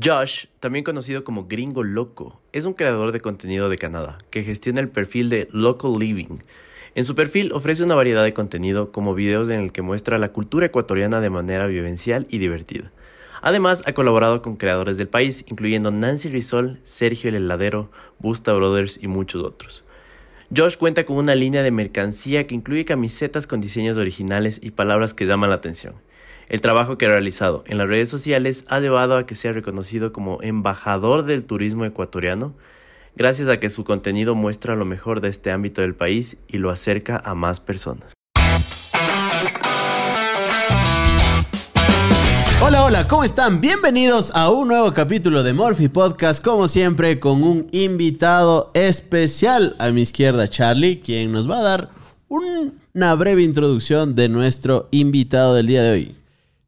Josh, también conocido como Gringo Loco, es un creador de contenido de Canadá que gestiona el perfil de Local Living. En su perfil ofrece una variedad de contenido como videos en el que muestra la cultura ecuatoriana de manera vivencial y divertida. Además, ha colaborado con creadores del país, incluyendo Nancy Rizol, Sergio el Heladero, Busta Brothers y muchos otros. Josh cuenta con una línea de mercancía que incluye camisetas con diseños originales y palabras que llaman la atención. El trabajo que ha realizado en las redes sociales ha llevado a que sea reconocido como embajador del turismo ecuatoriano, gracias a que su contenido muestra lo mejor de este ámbito del país y lo acerca a más personas. Hola, hola, ¿cómo están? Bienvenidos a un nuevo capítulo de Morphy Podcast, como siempre, con un invitado especial a mi izquierda, Charlie, quien nos va a dar una breve introducción de nuestro invitado del día de hoy.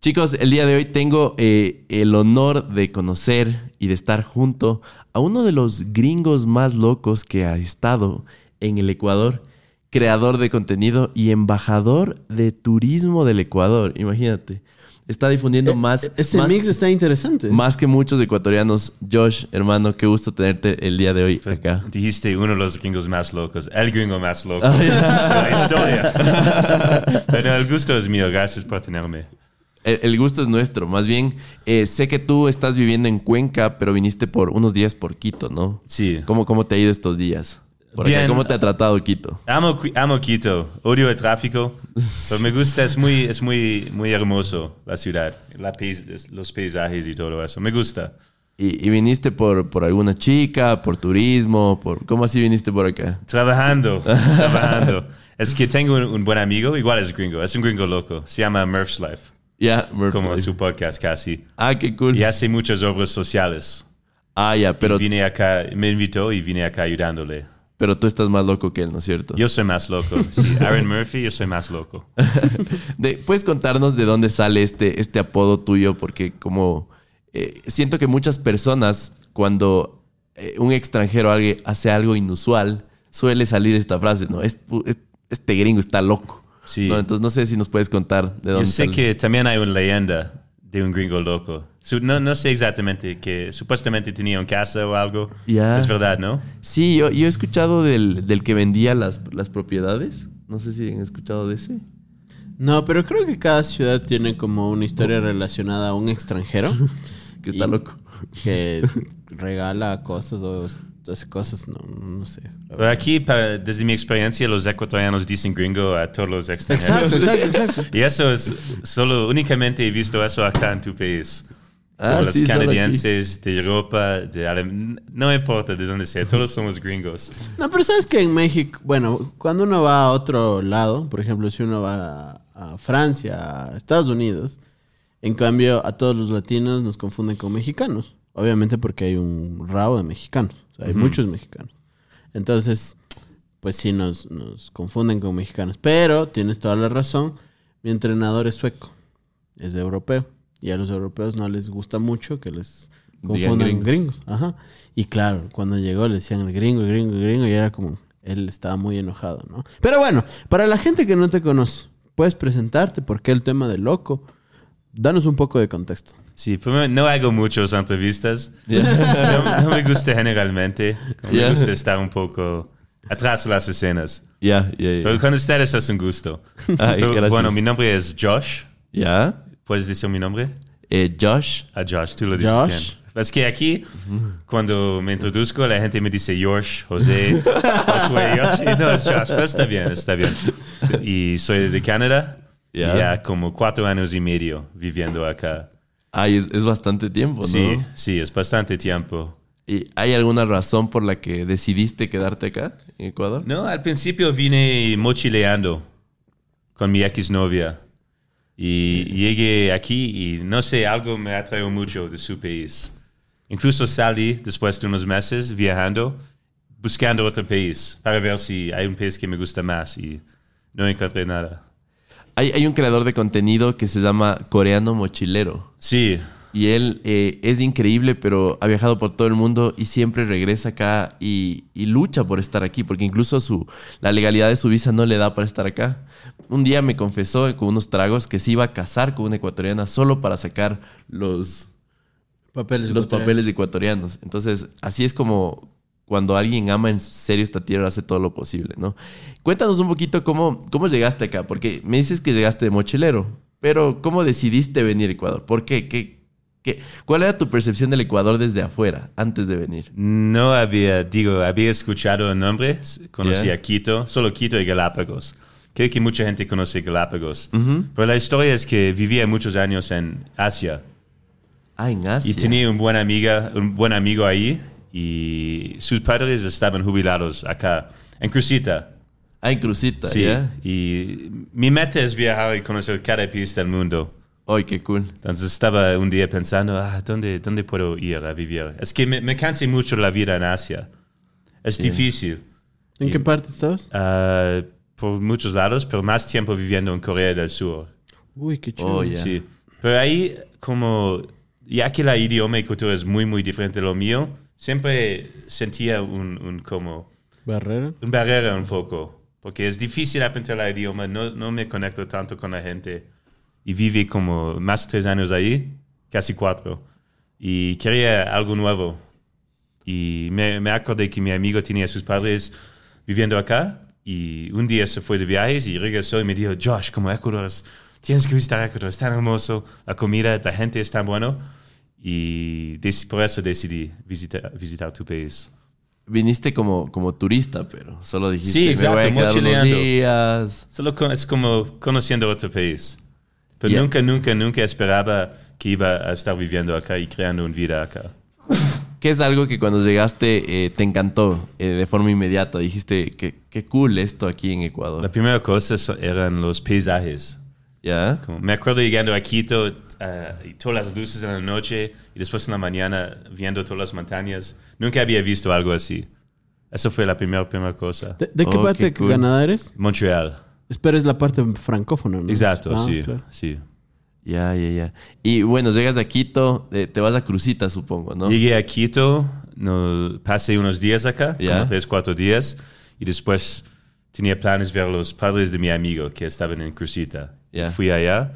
Chicos, el día de hoy tengo eh, el honor de conocer y de estar junto a uno de los gringos más locos que ha estado en el Ecuador, creador de contenido y embajador de turismo del Ecuador. Imagínate. Está difundiendo eh, más. Eh, ese mix está interesante. Más que muchos ecuatorianos. Josh, hermano, qué gusto tenerte el día de hoy acá. Dijiste uno de los gringos más locos. El gringo más loco de la historia. Pero el gusto es mío. Gracias por tenerme. El, gusto es nuestro. Más bien, eh, sé que tú estás viviendo en Cuenca, pero viniste por unos días por Quito, ¿no? Sí. ¿Cómo, cómo te ha ido estos días? Bien. ¿Cómo te ha tratado Quito? Amo, amo Quito. Odio el tráfico. Pero me gusta, es muy, es muy, muy hermoso la ciudad. La los paisajes y todo eso. Me gusta. ¿Y, viniste por, por alguna chica, por turismo? Por, ¿Cómo así viniste por acá? Trabajando, trabajando. Es que tengo un, un, buen amigo, igual es gringo, es un gringo loco. Se llama Murph's Life. Ya, Como su podcast casi. Ah, qué cool. Y hace muchas obras sociales. Ah, ya, pero... vine acá, me invitó y vine acá ayudándole. Pero tú estás más loco que él, ¿no es cierto? Yo soy más loco. Sí, Aaron Murphy, yo soy más loco. ¿Puedes contarnos de dónde sale este, este apodo tuyo? Porque como eh, siento que muchas personas, cuando eh, un extranjero hace algo inusual, suele salir esta frase, ¿no? este gringo está loco. Entonces no sé si nos puedes contar de dónde. Yo sé que también hay una leyenda de un gringo loco. No, no sé exactamente que supuestamente tenía un casa o algo. Es verdad, ¿no? Sí, yo, yo he escuchado del, del, que vendía las, las propiedades. No sé si han escuchado de ese. No, pero creo que cada ciudad tiene como una historia relacionada a un extranjero. que está loco. Que regala cosas o hace cosas, no, no sé. aquí, desde mi experiencia, los ecuatorianos dicen gringo a todos los extranjeros. Exacto, exacto, exacto. y eso es solo, únicamente he visto eso acá en tu país. Ah, los canadienses, de Europa, de no me importa de dónde sea, todos somos gringos. No, pero sabes que en México, bueno, cuando uno va a otro lado, por ejemplo, si uno va a Francia, a Estados Unidos, en cambio a todos los latinos nos confunden con mexicanos. Obviamente porque hay un rabo de mexicanos hay muchos mexicanos. Entonces, pues sí nos, nos confunden con mexicanos. Pero tienes toda la razón. Mi entrenador es sueco. Es europeo. Y a los europeos no les gusta mucho que les confundan gringos. Ajá. Y claro, cuando llegó le decían el gringo, el gringo, el gringo. Y era como, él estaba muy enojado, ¿no? Pero bueno, para la gente que no te conoce, puedes presentarte. porque el tema de loco? Danos un poco de contexto. Sí, no hago muchas entrevistas. No, me gusta generalmente. Me gusta estar un poco atrás de las escenas. Ya, Pero con ustedes es un gusto. Ah, bueno, mi nombre es Josh. ¿Ya? ¿Puedes decir mi nombre? Eh, Josh. A ah, Josh, tú lo dices bien. Es que aquí, cuando me introduzco, la gente me dice Josh, José, Josué, Josh. Y no, es Josh. Pero está bien, está bien. Y soy de Canadá. Ya como cuatro años y medio viviendo acá. Ay, es, bastante tiempo, ¿no? Sí, sí, es bastante tiempo. ¿Y hay alguna razón por la que decidiste quedarte acá, en Ecuador? No, al principio vine mochileando con mi exnovia. Y llegué aquí y no sé, algo me atrajo mucho de su país. Incluso salí después de unos meses viajando, buscando otro país para ver si hay un país que me gusta más y no encontré nada. Hay, un creador de contenido que se llama Coreano Mochilero. Sí. Y él eh, es increíble, pero ha viajado por todo el mundo y siempre regresa acá y, lucha por estar aquí, porque incluso su, la legalidad de su visa no le da para estar acá. Un día me confesó con unos tragos que se iba a casar con una ecuatoriana solo para sacar los, Papeles los ecuatorianos. papeles ecuatorianos. Entonces, así es como cuando alguien ama en serio esta tierra, hace todo lo posible, ¿no? Cuéntanos un poquito cómo, cómo llegaste acá, porque me dices que llegaste de mochilero, pero ¿cómo decidiste venir a Ecuador? ¿Por qué? ¿Qué, qué? ¿Cuál era tu percepción del Ecuador desde afuera, antes de venir? No había, digo, había escuchado el nombre, conocía Ya. Quito, solo Quito y Galápagos. Creo que mucha gente conoce Galápagos. Pero la historia es que vivía muchos años en Asia Ah, en Asia. y tenía un buen, amiga, un buen amigo ahí y sus padres estaban jubilados acá, en Crucita. Ah, en Crucita, Sí, y mi meta es viajar y conocer cada país del mundo. Ay, qué cool. Entonces estaba un día pensando, ah, ¿dónde, ¿dónde puedo ir a vivir? Es que me, me cansé mucho la vida en Asia. Es difícil. ¿En qué parte estabas? Ah, por muchos lados, pero más tiempo viviendo en Corea del Sur. Uy, qué chido. Oh, ya. Sí. Pero ahí, como, ya que la idioma y cultura es muy, muy diferente de lo mío, siempre sentía un, un como, ¿Barrera? un barrera un poco. Porque es difícil aprender el idioma, no, no me conecto tanto con la gente. Y viví como más de tres años ahí, casi cuatro. Y quería algo nuevo. Y me, me acordé que mi amigo tenía a sus padres viviendo acá. Y un día se fue de viajes y regresó y me dijo, Josh, como Ecuador, es- tienes que visitar Ecuador, es tan hermoso, la comida, la gente es tan bueno. Y por eso decidí visitar, visitar tu país. Viniste como, como turista, pero solo dijiste, Sí, exacto, me voy a quedar unos días. Solo con- es como conociendo otro país. Pero Ya. nunca, nunca, nunca esperaba que iba a estar viviendo acá y creando una vida acá. ¿Qué es algo que cuando llegaste eh, te encantó eh, de forma inmediata? Dijiste, qué, qué cool esto aquí en La Ecuador. primera cosa eran los paisajes. ¿Ya? Como- me acuerdo llegando a Quito ah, y todas las luces en la noche y después en la mañana viendo todas las montañas. Nunca había visto algo así. Eso fue la primera, primera cosa. ¿De, de qué Oh, parte qué de cool. Canadá eres? Montreal. Espera, es la parte francófona, ¿no? Exacto, Ah, sí, claro. sí. Ya, ya, ya. Y bueno, llegas a Quito, eh, te vas a Crucita, supongo, ¿no? Llegué a Quito, no, pasé unos días acá, Ya. como tres, cuatro días, y después tenía planes ver los padres de mi amigo que estaban en Crucita. Ya. Fui allá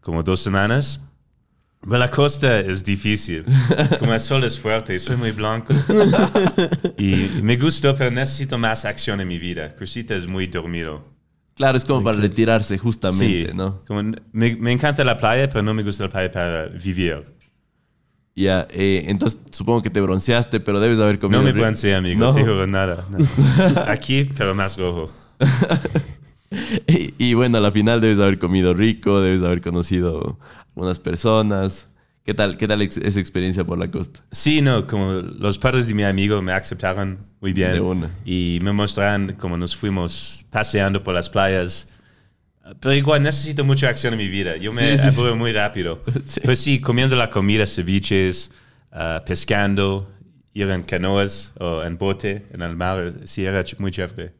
como dos semanas. Pero la costa es difícil. Como el sol es fuerte, soy muy blanco. y me gustó, pero necesito más acción en mi vida. Crucita es muy dormido. Claro, es como para retirarse justamente, Sí, ¿no? como me, me encanta la playa, pero no me gusta la playa para vivir. Ya, eh, entonces supongo que te bronceaste, pero debes haber comido. No me bronceé, amigo, No. te juro nada. no. Aquí, pero más rojo. Y, y bueno, a la final debes haber comido rico, debes haber conocido algunas personas. ¿Qué tal, qué tal ex- esa experiencia por la costa? Sí, no, como los padres de mi amigo me aceptaron muy bien. De una. Y me mostraron cómo nos fuimos paseando por las playas. Pero igual necesito mucha acción en mi vida. Yo me Sí, sí, sí. aburro muy rápido. Sí. Pues sí, comiendo la comida, ceviches, ah, pescando, ir en canoas o en bote en el mar. Sí, era muy chévere.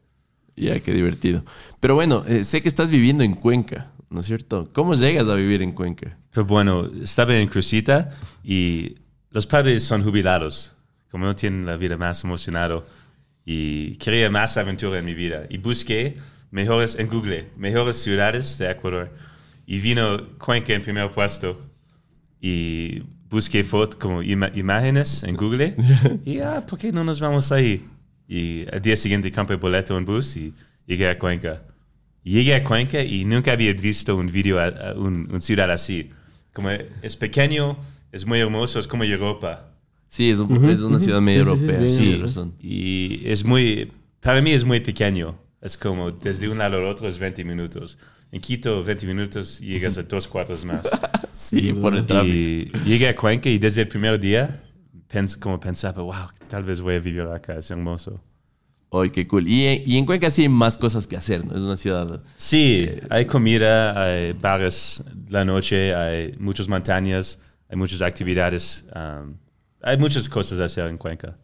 Ya, qué divertido. Pero bueno, eh, sé que estás viviendo en Cuenca, ¿no es cierto? ¿Cómo llegas a vivir en Cuenca? Pero bueno, estaba en Crucita y los padres son jubilados, como no tienen la vida más emocionada. Y quería más aventura en mi vida. Y busqué mejores, en Google, mejores ciudades de Ecuador. Y vino Cuenca en primer puesto. Y busqué fotos, como ima- imágenes en Google. y, ah, ¿por qué no nos vamos ahí? Y al día siguiente compré boleto en bus y llegué a Cuenca. Llegué a Cuenca y nunca había visto un video, a, a un, un ciudad así. Como es pequeño, es muy hermoso, es como Europa. Sí, es, un- es una ciudad medio Sí, europea, sí, Sí, razón. y es muy, para mí es muy pequeño. Es como desde un lado al otro es 20 minutos. En Quito, 20 minutos y llegas a dos cuartos más. Sí, por el tráfico. y llegué a Cuenca y desde el primer día, pens, como pensaba, wow, tal vez voy a vivir acá, es hermoso. Ay, qué cool. Y, y en Cuenca sí hay más cosas que hacer, ¿no? Es una ciudad... Sí, hay comida, hay bares la noche, hay muchas montañas, hay muchas actividades, um, hay muchas cosas a hacer en Cuenca.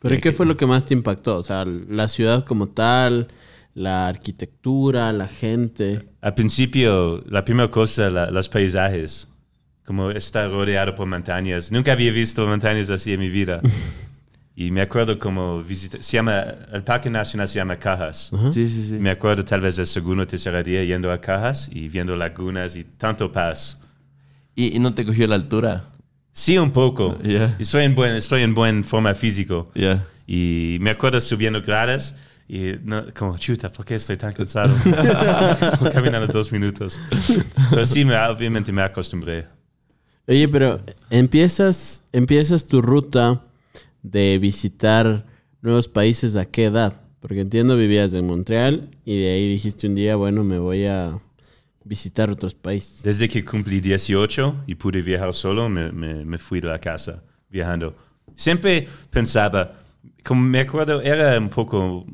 ¿Pero ¿y qué fue lo que más te impactó? O sea, la ciudad como tal, la arquitectura, la gente. Al principio, la primera cosa, la- los paisajes, como estar rodeado por montañas. Nunca había visto montañas así en mi vida. y me acuerdo como visitar, se llama, el Parque Nacional se llama Cajas. Sí, sí, sí. Me acuerdo tal vez el segundo o tercer día yendo a Cajas y viendo lagunas y tanto paz. ¿Y, y no te cogió la altura? Sí, un poco. Yeah. Estoy en buen, estoy en buen forma físico. Ya. Y me acuerdo subiendo gradas y no, como, chuta, ¿por qué estoy tan cansado? Caminando dos minutos. Pero sí, me, obviamente me acostumbré. Oye, pero empiezas, empiezas tu ruta de visitar nuevos países a qué edad? Porque entiendo vivías en Montreal y de ahí dijiste un día, bueno, me voy a visitar otros países. Desde que cumplí 18 y pude viajar solo, me, me, me fui de la casa viajando. Siempre pensaba, como me acuerdo, era un poco,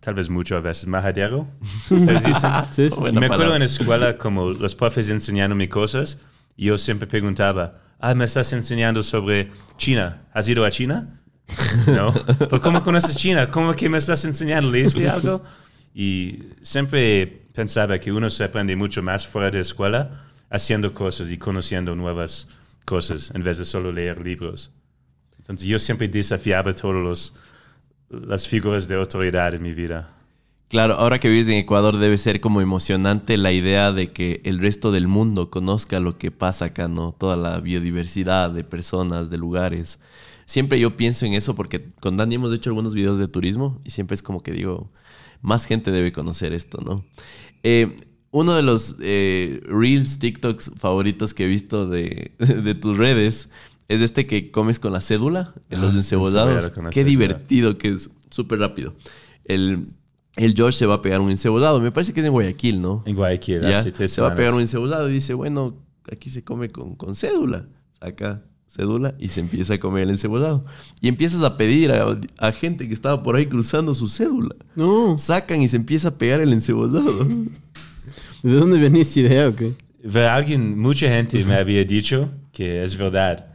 tal vez mucho a veces, majadero. ¿Ustedes dicen? Sí, sí. Buena me acuerdo palabra. en la escuela como los profes enseñándome cosas y yo siempre preguntaba, ah, me estás enseñando sobre China. ¿Has ido a China? No. ¿Pero cómo conoces China? ¿Cómo que me estás enseñando? ¿Leíste algo? Y siempre pensaba que uno se aprende mucho más fuera de escuela haciendo cosas y conociendo nuevas cosas en vez de solo leer libros. Entonces yo siempre desafiaba todas las figuras de autoridad en mi vida. Claro, ahora que vives en Ecuador debe ser como emocionante la idea de que el resto del mundo conozca lo que pasa acá, ¿no? Toda la biodiversidad de personas, de lugares. Siempre yo pienso en eso porque con Dani hemos hecho algunos videos de turismo y siempre es como que digo, más gente debe conocer esto, ¿no? Eh, uno de los eh, Reels, TikToks favoritos que he visto de, de tus redes es este que comes con la cédula, en los Ah, encebollados. Qué cédula. divertido que es, súper rápido. El, el George se va a pegar un encebollado, me parece que es en Guayaquil, ¿no? En Guayaquil, Ya, hace tres se va a pegar un encebollado y dice, bueno, aquí se come con, con cédula. Saca cédula y se empieza a comer el encebollado. Y empiezas a pedir a, a gente que estaba por ahí cruzando su cédula. No, Sacan y se empieza a pegar el encebollado. ¿de dónde venía esa idea o qué? Pero alguien, mucha gente me había dicho que es verdad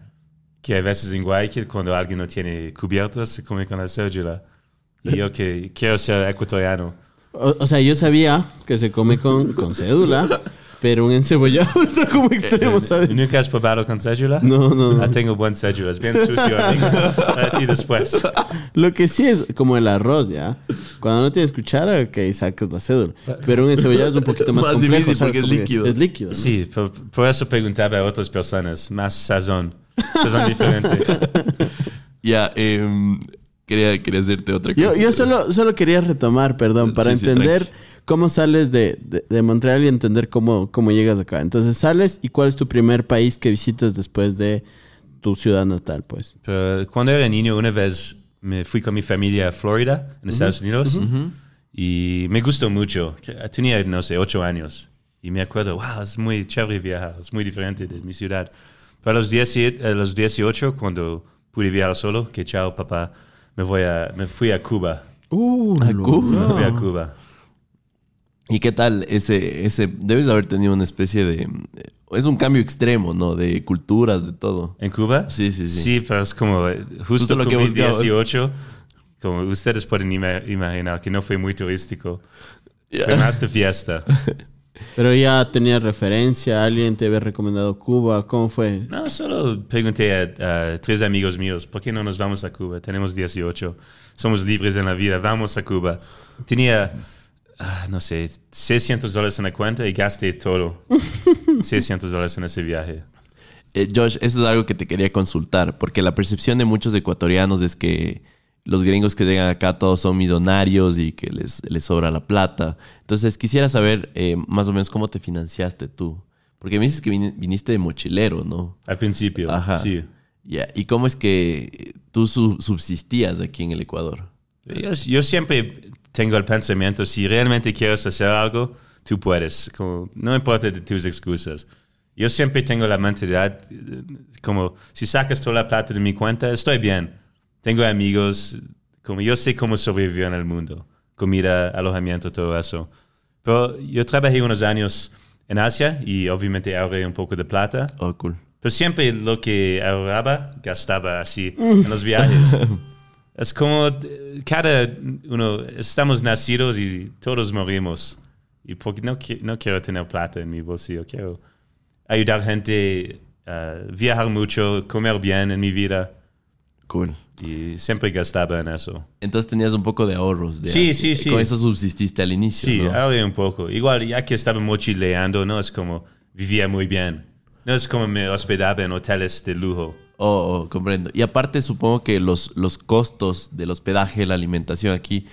que a veces en Guayaquil cuando alguien no tiene cubiertos se come con la cédula. Y yo que quiero ser ecuatoriano. O, o sea, yo sabía que se come con, con cédula, pero un encebollado está como extremo, ¿sabes? ¿Nunca has probado con cédula? No, no, no. Ah, tengo buen cédula, es bien sucio. amigo. Para ti después. Lo que sí es como el arroz, ¿ya? Cuando no tienes cuchara, ok, sacas la cédula. Pero un encebollado es un poquito más, Más complejo, difícil ¿sabes? porque es líquido. Es líquido. ¿no? Sí, por, por eso preguntaba a otras personas, más sazón. Sazón diferente. ya, em, quería, quería hacerte otra Yo, cosa. yo solo, solo quería retomar, perdón, para Sí, sí, entender tranqui. cómo sales de, de- de Montreal y entender cómo, cómo llegas acá. Entonces sales y cuál es tu primer país que visitas después de tu ciudad natal, pues. Pero cuando era niño, una vez me fui con mi familia a Florida, en Estados Unidos, y me gustó mucho. Tenía, no sé, ocho años. Y me acuerdo, wow, es muy chévere viajar, es muy diferente de mi ciudad. Pero a los, 10 a los 18, cuando pude viajar solo, que chao, papá, me, voy a, me fui a Cuba. Uh, ¿A Cuba? Me fui a Cuba. ¿Y qué tal ese, ese, debes haber tenido una especie de, es un cambio extremo, ¿no? De culturas, de todo. ¿En Cuba? Sí, sí, sí. Sí, pero es como eh, justo, Justo lo que cumplí buscabas. 18. Como ustedes pueden ima- imaginar que no fue muy turístico. Ya. Fue más de fiesta. Pero ya tenías referencia, alguien te había recomendado Cuba, ¿cómo fue? No, solo pregunté a, a tres amigos míos, ¿por qué no nos vamos a Cuba? Tenemos 18, somos libres en la vida, vamos a Cuba. Tenía, ah, no sé, 600 dólares en la cuenta y gasté todo. 600 dólares en ese viaje. Eh, Josh, eso es algo que te quería consultar, porque la percepción de muchos ecuatorianos es que los gringos que llegan acá todos son millonarios y que les, les sobra la plata. Entonces, quisiera saber eh, más o menos cómo te financiaste tú. Porque me dices que vini- viniste de mochilero, ¿no? Al principio, Ajá. sí. Ya, ¿Y cómo es que tú su- subsistías aquí en el Ecuador? Yo, yo siempre tengo el pensamiento, si realmente quieres hacer algo, tú puedes. Como, no importa de tus excusas. Yo siempre tengo la mentalidad, eh, como, si sacas toda la plata de mi cuenta, estoy bien. Tengo amigos, como yo sé cómo sobrevivir en el mundo. Comida, alojamiento, todo eso. Pero yo trabajé unos años en Asia y obviamente ahorré un poco de plata. Oh, cool. Pero siempre lo que ahorraba, gastaba así en los viajes. Es como cada uno, estamos nacidos y todos morimos. Y porque no, no quiero tener plata en mi bolsillo, quiero ayudar gente a viajar mucho, comer bien en mi vida. Cool. Y siempre gastaba en eso. Entonces tenías un poco de ahorros. De Sí, Asia. sí, sí. Con eso subsististe al inicio. Sí, ¿no? ahorré un poco. Igual, ya que estaba mochileando, no es como vivía muy bien. No es como me hospedaba en hoteles de lujo. Oh, oh, comprendo. Y aparte supongo que los, los costos del hospedaje, la alimentación aquí,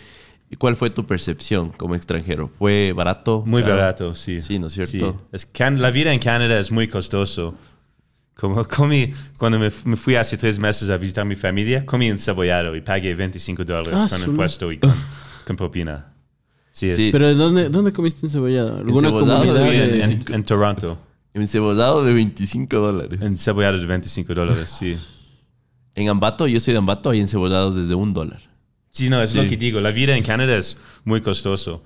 ¿cuál fue tu percepción como extranjero? ¿Fue barato? Muy Caro? barato, sí. Sí, ¿no es cierto? Sí. Es la vida en Canadá es muy costoso. Como comí, cuando me, me fui hace tres meses a visitar a mi familia, comí encebollado y pagué 25 dólares Ah, con impuesto y con, con propina. Sí, Sí. Pero ¿dónde, ¿dónde comiste encebollado? ¿Alguna Encebollado, en, de- en- en Toronto. Encebollado de 25 dólares. Encebollado de 25 dólares, sí. En Ambato, yo soy de Ambato, hay encebollados desde un dólar. Sí, no, es lo Sí. que digo. La vida en Canadá es muy costoso.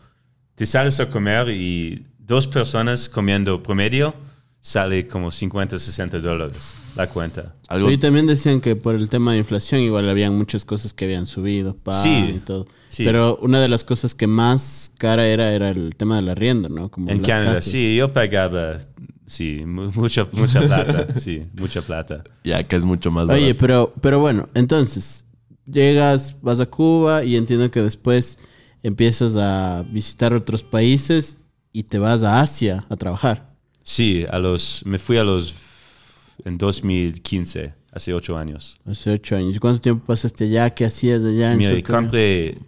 Te sales a comer y dos personas comiendo promedio sale como 50, 60 dólares la cuenta. Algo, Y también decían que por el tema de inflación igual habían muchas cosas que habían subido, pan Sí, y todo. sí. Pero una de las cosas que más cara era era el tema del arriendo, ¿no? Como En las Canadá, casas. sí, yo pagaba, sí, mu- mucha, mucha plata, sí, mucha plata. ya acá es mucho más barato. Oye, pero, pero bueno, entonces, llegas, vas a Cuba y entiendo que después empiezas a visitar otros países y te vas a Asia a trabajar. Sí, a los, me fui a los, en 2015, hace ocho años. Hace ocho años. ¿Y cuánto tiempo pasaste allá? ¿Qué hacías allá en Mira, compré,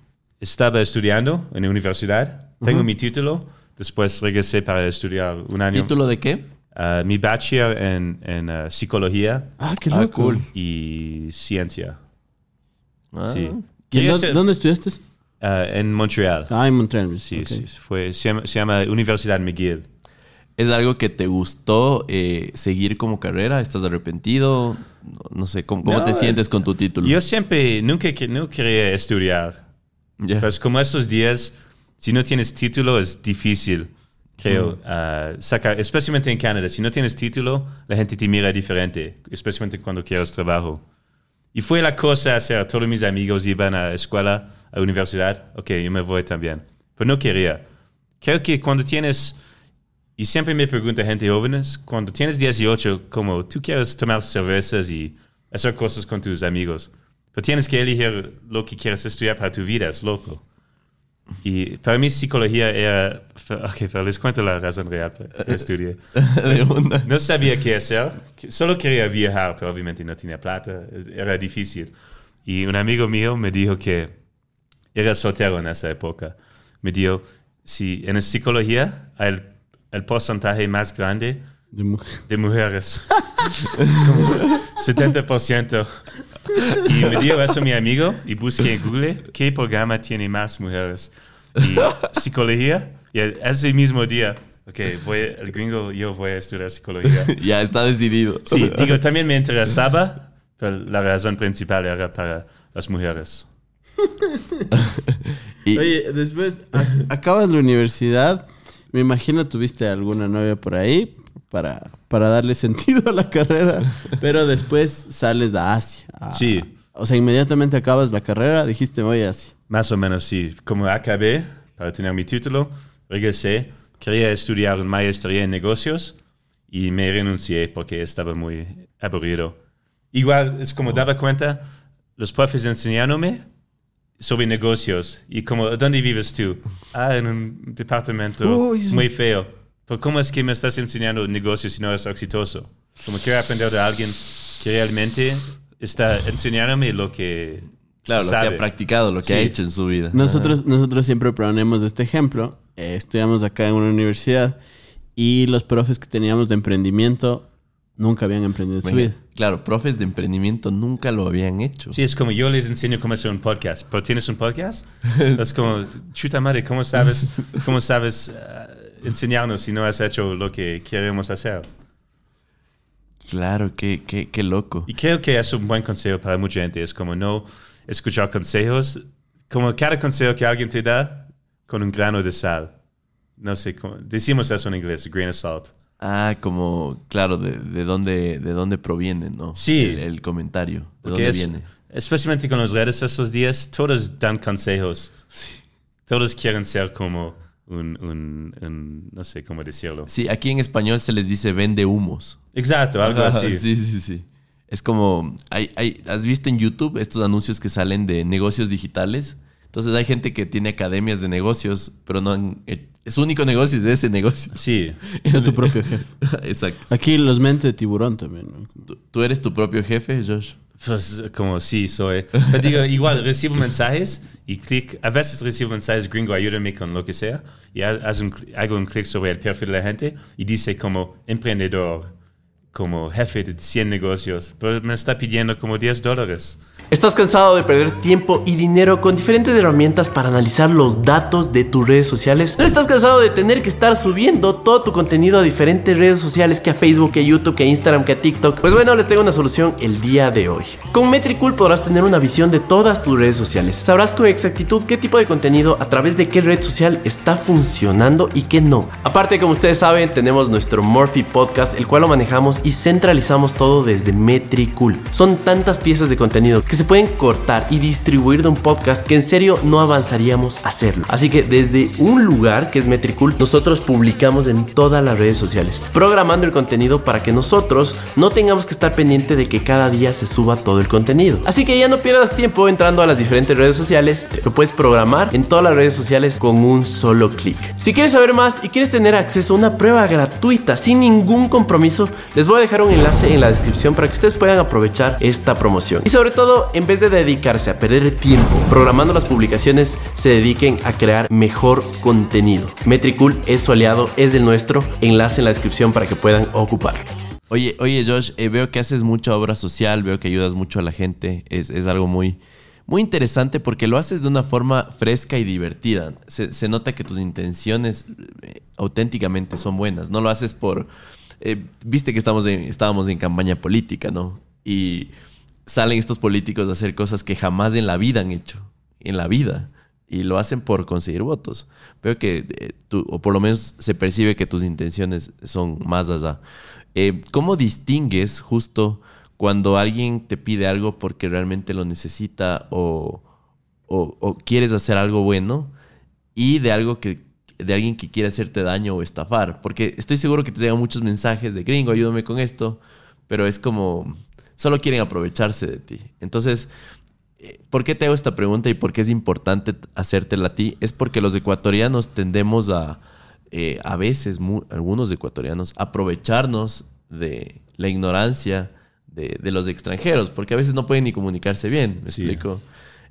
estaba estudiando en la universidad, tengo mi título, después regresé para estudiar un año. ¿Título de qué? Ah, mi bachelor en, en ah, psicología Ah, qué Ah, loco. cool. y ciencia. Ah, Sí. ¿Y en Quería dónde, ser- dónde estudiaste? en Montreal. Ah, en Montreal. Sí, ok. sí, fue, se, llama, se llama Universidad McGill. ¿Es algo que te gustó eh, seguir como carrera? ¿Estás arrepentido? No, sé, ¿cómo, cómo No, te eh, sientes con tu título? Yo siempre, nunca que- no quería estudiar. Ya. Pues como estos días, si no tienes título es difícil, creo, ah, sacar, especialmente en Canadá. Si no tienes título, la gente te mira diferente, especialmente cuando quieres trabajo. Y fue la cosa hacer, todos mis amigos iban a escuela, a universidad, ok, yo me voy también. Pero no quería. Creo que cuando tienes, y siempre me pregunta gente jóvenes, cuando tienes 18, como tú quieres tomar cervezas y hacer cosas con tus amigos, pero tienes que elegir lo que quieres estudiar para tu vida, es loco. Y para mí psicología era, ok, pero les cuento la razón real para que estudié. De una. No sabía qué hacer, solo quería viajar, pero obviamente no tenía plata, era difícil. Y un amigo mío me dijo que era soltero en esa época. Me dijo, si en psicología hay el, porcentaje más grande De mu- de mujeres, como 70%. Y me dijo eso mi amigo y busqué en Google qué programa tiene más mujeres. Y psicología, y ese mismo día, ok, voy, el gringo, yo voy a estudiar psicología. ya está decidido. Sí, digo, también me interesaba, pero la razón principal era para las mujeres. Y- Oye, después acabas la universidad. Me imagino tuviste alguna novia por ahí para, para darle sentido a la carrera. Pero después sales a Asia. a- Sí. O sea, inmediatamente acabas la carrera, dijiste voy a Asia. Más o menos sí. Como acabé para tener mi título, regresé, quería estudiar una maestría en negocios y me renuncié porque estaba muy aburrido. Igual es como daba cuenta, los profes enseñándome sobre negocios y como, ¿dónde vives tú? Ah, en un departamento Uy, muy feo. Pero ¿cómo es que me estás enseñando negocios si no eres exitoso? Como quiero aprender de alguien que realmente está enseñándome lo que claro, lo que ha practicado, lo que Sí. ha hecho en su vida. Nosotros, nosotros siempre ponemos este ejemplo. Eh, estudiamos acá en una universidad y los profes que teníamos de emprendimiento nunca habían emprendido en su vida. Claro, profes de emprendimiento nunca lo habían hecho. Sí, es como yo les enseño cómo hacer un podcast, pero tienes un podcast. Es como, chuta madre, ¿cómo sabes, cómo sabes eh, enseñarnos si no has hecho lo que queremos hacer? Claro, qué, qué, qué loco. Y creo que es un buen consejo para mucha gente. Es como no escuchar consejos, como cada consejo que alguien te da con un grano de sal. No sé cómo, decimos eso en inglés, grain of salt. Ah, como, claro, de, de dónde, de dónde proviene, ¿no? Sí. El, el comentario. ¿De Porque dónde es- viene? especialmente con las redes estos días, todos dan consejos. Todos quieren ser como un, un- un- no sé cómo decirlo. Sí, aquí en español se les dice vende humos. Exacto, algo Ajá, así. Sí, sí, sí. Es como, hay, hay, ¿has visto en YouTube estos anuncios que salen de negocios digitales? Entonces hay gente que tiene academias de negocios, pero no han... Su único negocio es ese negocio. Sí. Ser tu propio jefe. Exacto. Aquí los mente de tiburón también. ¿no? ¿Tú, tú eres tu propio jefe, Josh? Pues como sí, soy. Pero digo, igual, recibo mensajes y clic. A veces recibo mensajes, gringo, ayúdame con lo que sea. Y ha- haz un hago un clic sobre el perfil de la gente y dice como emprendedor, como jefe de 100 negocios. Pero me está pidiendo como 10 dólares. ¿Estás cansado de perder tiempo y dinero con diferentes herramientas para analizar los datos de tus redes sociales? ¿No estás cansado de tener que estar subiendo todo tu contenido a diferentes redes sociales que a Facebook, que a YouTube, que a Instagram, que a TikTok? Pues bueno, les tengo una solución el día de hoy. Con Metricool podrás tener una visión de todas tus redes sociales. Sabrás con exactitud qué tipo de contenido a través de qué red social está funcionando y qué no. Aparte, como ustedes saben, tenemos nuestro Morphy Podcast, el cual lo manejamos y centralizamos todo desde Metricool. Son tantas piezas de contenido que se pueden cortar y distribuir de un podcast que en serio no avanzaríamos a hacerlo. Así que desde un lugar que es Metricool, nosotros publicamos en todas las redes sociales, programando el contenido para que nosotros no tengamos que estar pendiente de que cada día se suba todo el contenido. Así que ya no pierdas tiempo entrando a las diferentes redes sociales, lo puedes programar en todas las redes sociales con un solo clic. Si quieres saber más y quieres tener acceso a una prueba gratuita sin ningún compromiso, les voy a dejar un enlace en la descripción para que ustedes puedan aprovechar esta promoción. Y sobre todo, en vez de dedicarse a perder tiempo programando las publicaciones, se dediquen a crear mejor contenido. Metricool es su aliado, es el nuestro. Enlace en la descripción para que puedan ocuparlo. Oye, oye Josh, eh, veo que haces mucha obra social, veo que ayudas mucho a la gente. Es, es algo muy, muy interesante porque lo haces de una forma fresca y divertida. Se, nota que tus intenciones eh, auténticamente son buenas. No lo haces por... eh, Viste que estamos en- estábamos en campaña política, ¿no? Y salen estos políticos a hacer cosas que jamás en la vida han hecho. En la vida. Y lo hacen por conseguir votos. Veo que eh, tú, o por lo menos se percibe que tus intenciones son más allá. Eh, ¿Cómo distingues justo cuando alguien te pide algo porque realmente lo necesita o, o- o quieres hacer algo bueno y de algo que de alguien que quiere hacerte daño o estafar? Porque estoy seguro que te llegan muchos mensajes de gringo, ayúdame con esto, pero es como solo quieren aprovecharse de ti. Entonces, eh, ¿por qué te hago esta pregunta y por qué es importante hacértela a ti? Es porque los ecuatorianos tendemos a, eh, a veces, algunos ecuatorianos, aprovecharnos de la ignorancia de, de los extranjeros, porque a veces no pueden ni comunicarse bien, ¿me Sí. explico?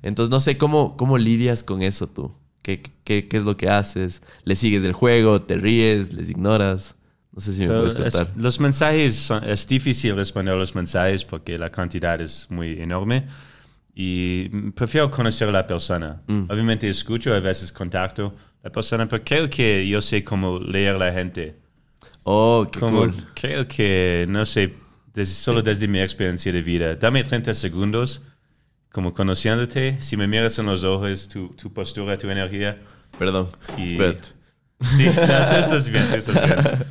Entonces, no sé, ¿cómo, cómo lidias con eso tú? ¿Qué, qué, qué es lo que haces? ¿Le sigues el juego? ¿Te ríes? ¿Les ignoras? No sé si me puedes es- contar. los mensajes, son- es difícil responder los mensajes porque la cantidad es muy enorme y prefiero conocer a la persona. Mm. Obviamente escucho, a veces contacto a la persona, pero creo que yo sé cómo leer a la gente. Oh, qué Como, cool. Creo que, no sé, des- solo desde mi experiencia de vida, dame 30 segundos como conociéndote, si me miras en los ojos, tu, tu postura, tu energía, Perdón. Y-. Sí, no, tú estás bien, tú estás bien.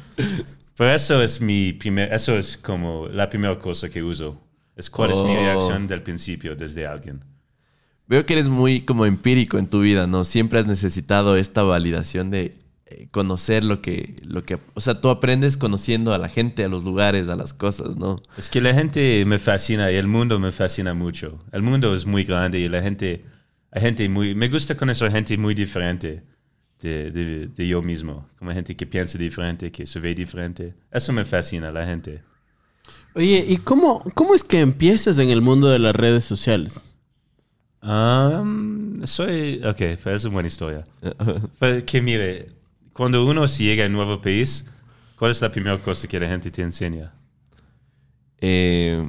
Pero eso es mi primer, eso es como la primera cosa que uso. Es cuál es mi Oh. reacción del principio desde alguien. Veo que eres muy como empírico en tu vida, ¿no? Siempre has necesitado esta validación de eh, conocer lo que, lo que... O sea, tú aprendes conociendo a la gente, a los lugares, a las cosas, ¿no? Es que la gente me fascina y el mundo me fascina mucho. El mundo es muy grande y la gente, hay gente muy, me gusta conocer gente muy diferente de, de, de yo mismo, como gente que piensa diferente, que se ve diferente. Eso me fascina, la gente. Oye, ¿y cómo, cómo es que empiezas en el mundo de las redes sociales? Um, soy, ok, es una buena historia. Pero que mire, cuando uno se llega a un nuevo país, ¿cuál es la primera cosa que la gente te enseña? Eh,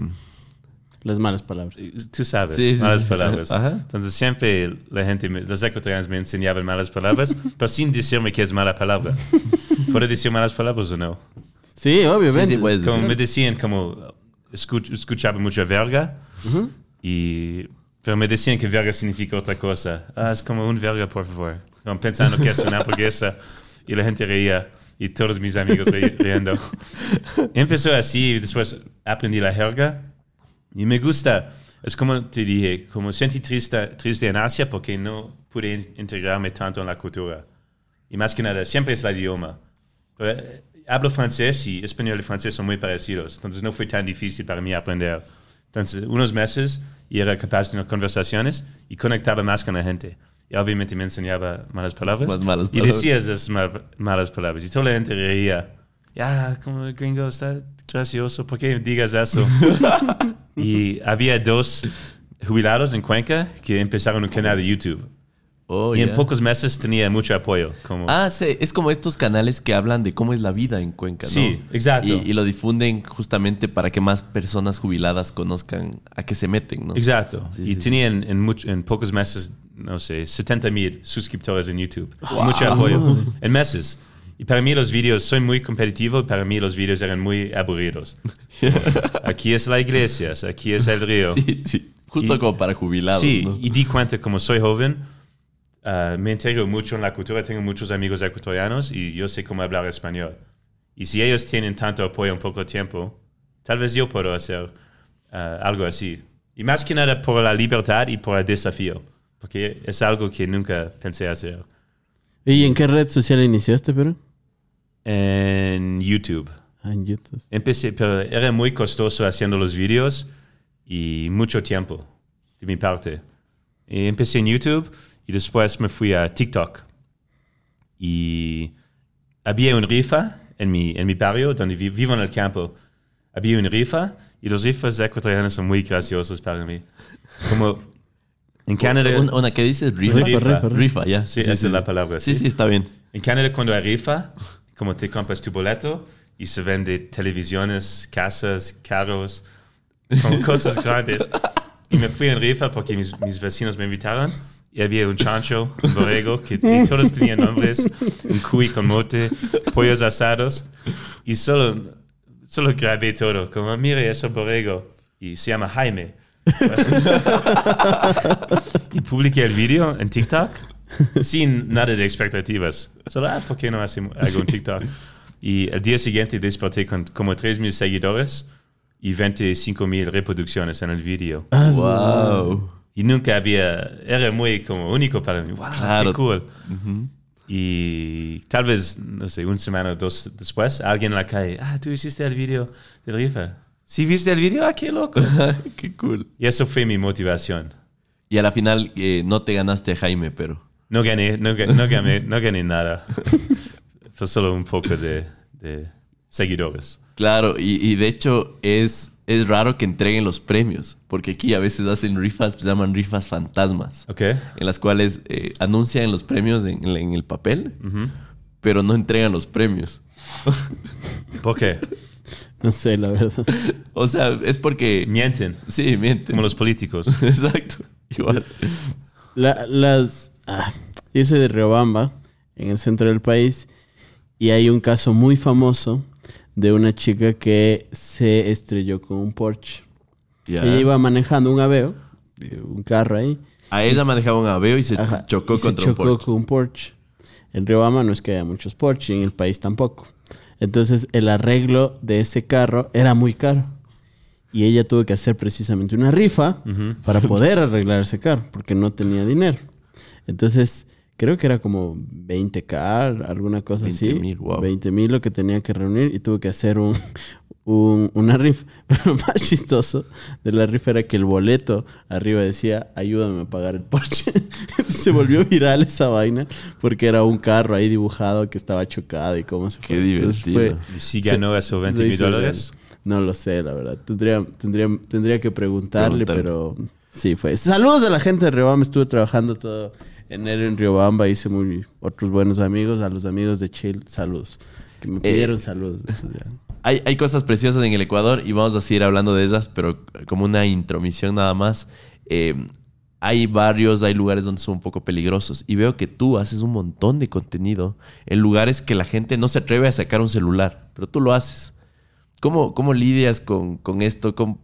Las malas palabras. Tú sabes, Sí, sí, malas sí. palabras. Ajá. Entonces siempre la gente, me- los ecuatorianos me enseñaban malas palabras, pero sin decirme que es mala palabra. ¿Puedo decir malas palabras o no? Sí, obviamente. sí, sí, puedes Como decir. me decían, como escuch- escuchaba mucha verga, y, pero me decían que verga significa otra cosa. Ah, es como un verga, por favor. Como pensando que es una hamburguesa, y la gente reía, y todos mis amigos riendo. Empezó así, y después aprendí la jerga, y me gusta. Es como te dije, como sentí triste, triste en Asia porque no pude in- integrarme tanto en la cultura. Y más que nada, siempre es el idioma. Pero, eh, hablo francés y español y francés son muy parecidos, entonces no fue tan difícil para mí aprender. Entonces, unos meses y era capaz de tener conversaciones y conectaba más con la gente. Y obviamente me enseñaba malas palabras. Malas Y palabras. decía esas mal- malas palabras. Y toda la gente reía. Ya, como el gringo está gracioso, ¿por qué digas eso? y había dos jubilados en Cuenca que empezaron un canal de YouTube. Oh, y en pocos meses tenía mucho apoyo. Como, Ah, sí, es como estos canales que hablan de cómo es la vida en Cuenca, ¿no? Sí, exacto. Y, y lo difunden justamente para que más personas jubiladas conozcan a qué se meten, ¿no? Exacto. Sí, y sí, tenían en, much- en pocos meses, no sé, 70 mil suscriptores en YouTube. Mucho apoyo. En meses. Y para mí los vídeos, soy muy competitivo, para mí los vídeos eran muy aburridos. Aquí es la iglesia, aquí es el río. Sí, sí. Justo Y- como para jubilados, Sí, ¿no? y di cuenta, como soy joven, ah, me integro mucho en la cultura, tengo muchos amigos ecuatorianos y yo sé cómo hablar español. Y si ellos tienen tanto apoyo en poco tiempo, tal vez yo puedo hacer ah, algo así. Y más que nada por la libertad y por el desafío, porque es algo que nunca pensé hacer. ¿Y en qué red social iniciaste, pero? En YouTube. Ah, en YouTube. Empecé, pero era muy costoso haciendo los vídeos y mucho tiempo de mi parte. Y empecé en YouTube y después me fui a TikTok. Y había un rifa en mi, en mi barrio, donde vi- vivo en el campo. Había un rifa y los rifas ecuatorianos son muy graciosos para mí. Como en Canadá... Un- Una que dices rifa. Rifa, rifa, Rifa, ya. Sí, esa es la palabra, Sí, sí. sí, está bien. En Canadá, cuando hay rifa, como te compras tu boleto y se vende televisiones, casas, carros, como cosas grandes. Y me fui en rifa porque mis, mis vecinos me invitaron y había un chancho, un borrego, que y todos tenían nombres, un cuy con mote, pollos asados. Y solo, solo grabé todo, como mire ese borrego. Y se llama Jaime. y publiqué el video en TikTok sin nada de expectativas. Solo, ah, ¿por qué no hago un TikTok? Y el día siguiente desperté con como 3.000 seguidores y 25.000 reproducciones en el video. Ah, Wow. Y nunca había, era muy como único para mí. Wow, Claro. qué cool. Y tal vez, no sé, una semana o dos después, alguien en la calle, ah, tú hiciste el video del rifa. ¿Sí viste el video? Ah, qué loco. Qué cool. y eso fue mi motivación. Y a la final eh, no te ganaste a Jaime, pero. No gané, no, no gané, no gané nada. Fue solo un poco de, de seguidores. Claro, y, y de hecho es, es raro que entreguen los premios, porque aquí a veces hacen rifas, pues, se llaman rifas fantasmas, ¿Ok? en las cuales eh, anuncian los premios en, en el papel, pero no entregan los premios. ¿Por qué? No sé, la verdad. O sea, es porque... Mienten, Sí, mienten. como los políticos. Exacto. Igual. La- las, ah, yo soy de Riobamba, en el centro del país, y hay un caso muy famoso de una chica que se estrelló con un Porsche. Ella iba manejando un Aveo, eh, un carro ahí. A ella manejaba un aveo y se Ajá, chocó y se contra chocó un Porsche. con un Porsche. En Riobamba no es que haya muchos Porsche, y en el país tampoco. Entonces el arreglo de ese carro era muy caro. Y ella tuvo que hacer precisamente una rifa para poder arreglar ese carro, porque no tenía dinero. Entonces, creo que era como 20k, alguna cosa 20 así. mil, wow. 20 mil lo que tenía que reunir y tuvo que hacer un, un- una rifa. Pero lo más chistoso de la rifa era que el boleto arriba decía, ayúdame a pagar el Porsche. se volvió viral esa vaina porque era un carro ahí dibujado que estaba chocado y cómo se Qué fue. Entonces divertido. ¿Y si ganó esos 20 se mil dólares? No lo sé, la verdad. Tendría, tendría, tendría que preguntarle, pero sí fue. Saludos a la gente de Riobamba. Estuve trabajando todo enero en Riobamba. Hice muy otros buenos amigos. A los amigos de Chill, saludos. Que me pidieron saludos. entonces ya. Hay, hay cosas preciosas en el Ecuador y vamos a seguir hablando de ellas, pero como una intromisión nada más. Eh, hay barrios, hay lugares donde son un poco peligrosos y veo que tú haces un montón de contenido en lugares que la gente no se atreve a sacar un celular, pero tú lo haces. ¿Cómo, cómo lidias con, con esto? ¿Cómo-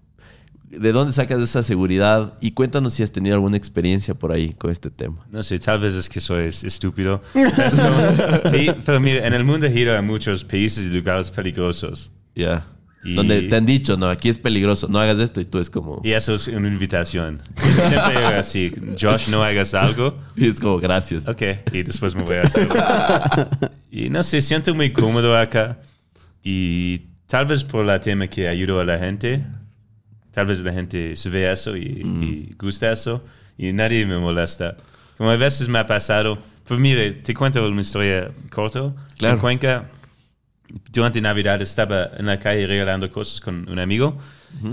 ¿De dónde sacas esa seguridad? Y cuéntanos si has tenido alguna experiencia por ahí con este tema. No sé, tal vez es que soy es- estúpido. Es como- y- pero mira, en el mundo he ido a muchos países y lugares peligrosos. Ya. Y- Donde te han dicho, no, aquí es peligroso, no hagas esto y tú es como... Y eso es una invitación. Siempre era así, Josh, no hagas algo. Y es como, gracias. Ok, y después me voy a hacerlo. y no sé, siento muy cómodo acá. Y tal vez por la tema que ayudo a la gente, tal vez la gente se ve eso y, y gusta eso. Y nadie me molesta. Como a veces me ha pasado. Pues mire, te cuento una historia corta. Claro. En Cuenca, durante Navidad estaba en la calle regalando cosas con un amigo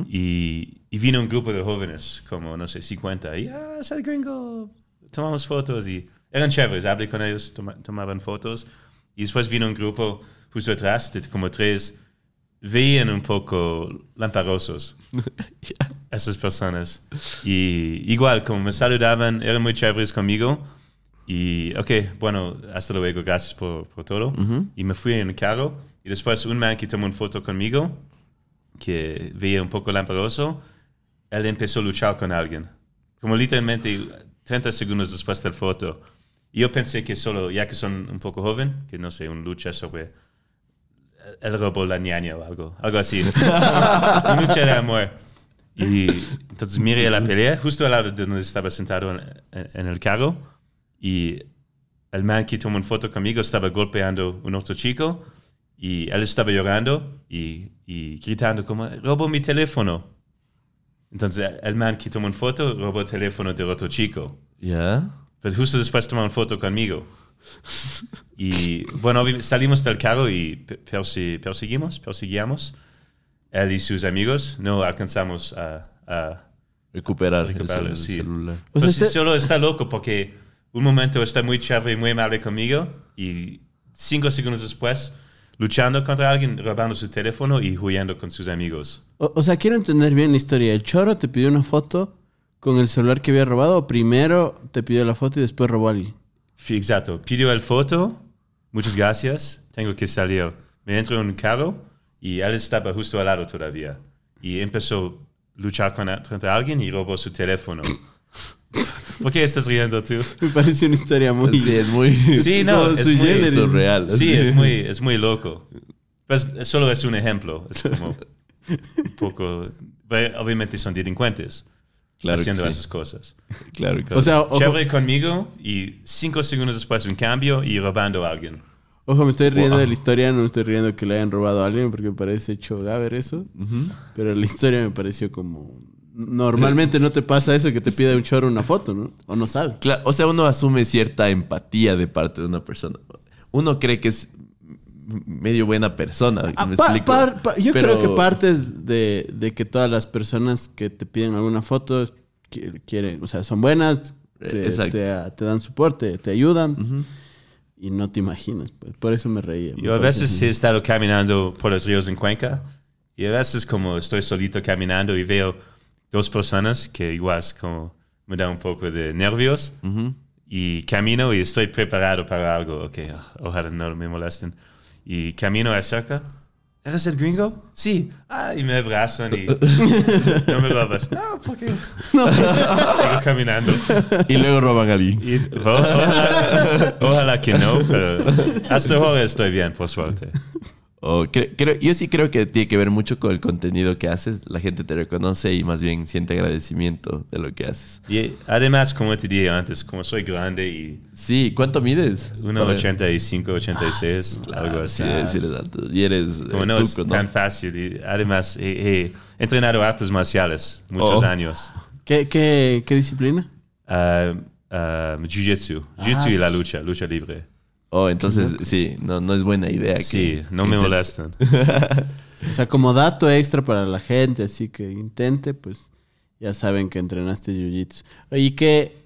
y, y vino un grupo de jóvenes, como no sé, 50. Y, ah, es el gringo. Tomamos fotos y eran chéveres. Hablé con ellos, toma- tomaban fotos. Y después vino un grupo justo atrás, de como tres. Veían un poco lamparosos esas personas. Y igual, como me saludaban, eran muy chéveres conmigo. Y, ok, bueno, hasta luego, gracias por, por todo. Y me fui en el carro. Y después un man que tomó una foto conmigo, que veía un poco lamparoso, él empezó a luchar con alguien. Como literalmente 30 segundos después de la foto. Y yo pensé que solo, ya que son un poco joven, que no sé, una lucha sobre el robo la ñaña o algo, algo así. lucha de amor. Y entonces miré la pelea justo al lado de donde estaba sentado en, en el carro y el man que tomó una foto conmigo estaba golpeando a un otro chico y él estaba llorando y, y gritando como, robo mi teléfono. Entonces el man que tomó una foto robó el teléfono del otro chico. ¿Ya? Pero justo después tomó una foto conmigo. Y bueno, salimos del carro y perseguimos, persiguiamos. Él y sus amigos no alcanzamos a... a Recuperar, Recuperar, el, sí. celular. O sea, pues este- solo está loco porque un momento está muy chévere y muy amable conmigo y cinco segundos después luchando contra alguien, robando su teléfono y jugando con sus amigos. O, o sea, quiero entender bien la historia. ¿El choro te pidió una foto con el celular que había robado o primero te pidió la foto y después robó a alguien? Exacto. Pidió el foto, muchas gracias, tengo que salir. Me entro en un carro y él estaba justo al lado todavía. Y empezó a luchar con, contra alguien y robó su teléfono. ¿Por qué estás riendo tú? Me parece una historia muy... Sí, es muy... Sí, no, es muy surreal. Sí, es muy, es muy loco. Pues solo es un ejemplo. Es como un poco... Obviamente son delincuentes Claro haciendo sí. esas cosas. Claro que O sea, ojo, Chévere conmigo y cinco segundos después un cambio y robando a alguien. ojo, me estoy riendo Wow. de la historia, no me estoy riendo que le hayan robado a alguien porque me parece hecho ver eso. Ujú. Pero la historia me pareció como... Normalmente no te pasa eso que te pide un choro una foto, ¿no? O no sabes. Cla- o sea, uno asume cierta empatía de parte de una persona. Uno cree que es medio buena persona. Ah, ¿me pa- explico? par- pa- yo Pero- creo que partes de, de que todas las personas que te piden alguna foto qui- quieren, o sea, son buenas, te, te- te dan soporte, te ayudan y no te imaginas. Pues. Por eso me reía. me Yo a veces he estado caminando por los ríos en Cuenca y a veces como estoy solito caminando y veo dos personas que igual es como me da un poco de nervios Ujú. y camino y estoy preparado para algo. Ok, ojalá no me molesten. Y camino acerca. ¿Eres el gringo? Sí. Ah, y me abrazan y no me robas. No, porque sigo caminando. Y luego roban a alguien. Y o- ojalá, ojalá que no, pero hasta ahora estoy bien, por suerte. O cre- creo- yo sí creo que tiene que ver mucho con el contenido que haces. La gente te reconoce y más bien siente agradecimiento de lo que haces. Y además, como te dije antes, como soy grande y Sí, ¿cuánto mides? 1,85, 86, algo así. Sí, sí eres alto. Y eres Como eh, no es tan fácil. Y además, he, he entrenado artes marciales muchos Oh. años. ¿Qué, qué, qué disciplina? Ah, ah, jiu-jitsu. Jiu-jitsu Ah, y la sí. lucha, lucha libre. Oh, entonces sí, no, no es buena idea. que- Sí, no que me molestan. O sea, como dato extra para la gente, así que intente, pues ya saben que entrenaste jiu-jitsu. Oye, ¿qué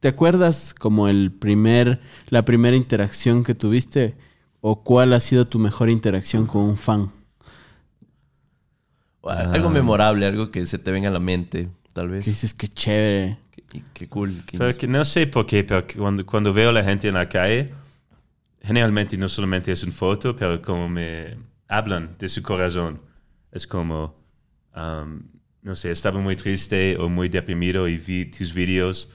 te acuerdas como el primer, la primera interacción que tuviste? ¿O cuál ha sido tu mejor interacción con un fan? Algo memorable, algo que se te venga a la mente, tal vez. Que dices que chévere. Qué, cool. qué no sé por qué, pero cuando, cuando veo a la gente en la calle, generalmente no solamente es una foto, pero como me hablan de su corazón. Es como, um, no sé, estaba muy triste o muy deprimido y vi tus videos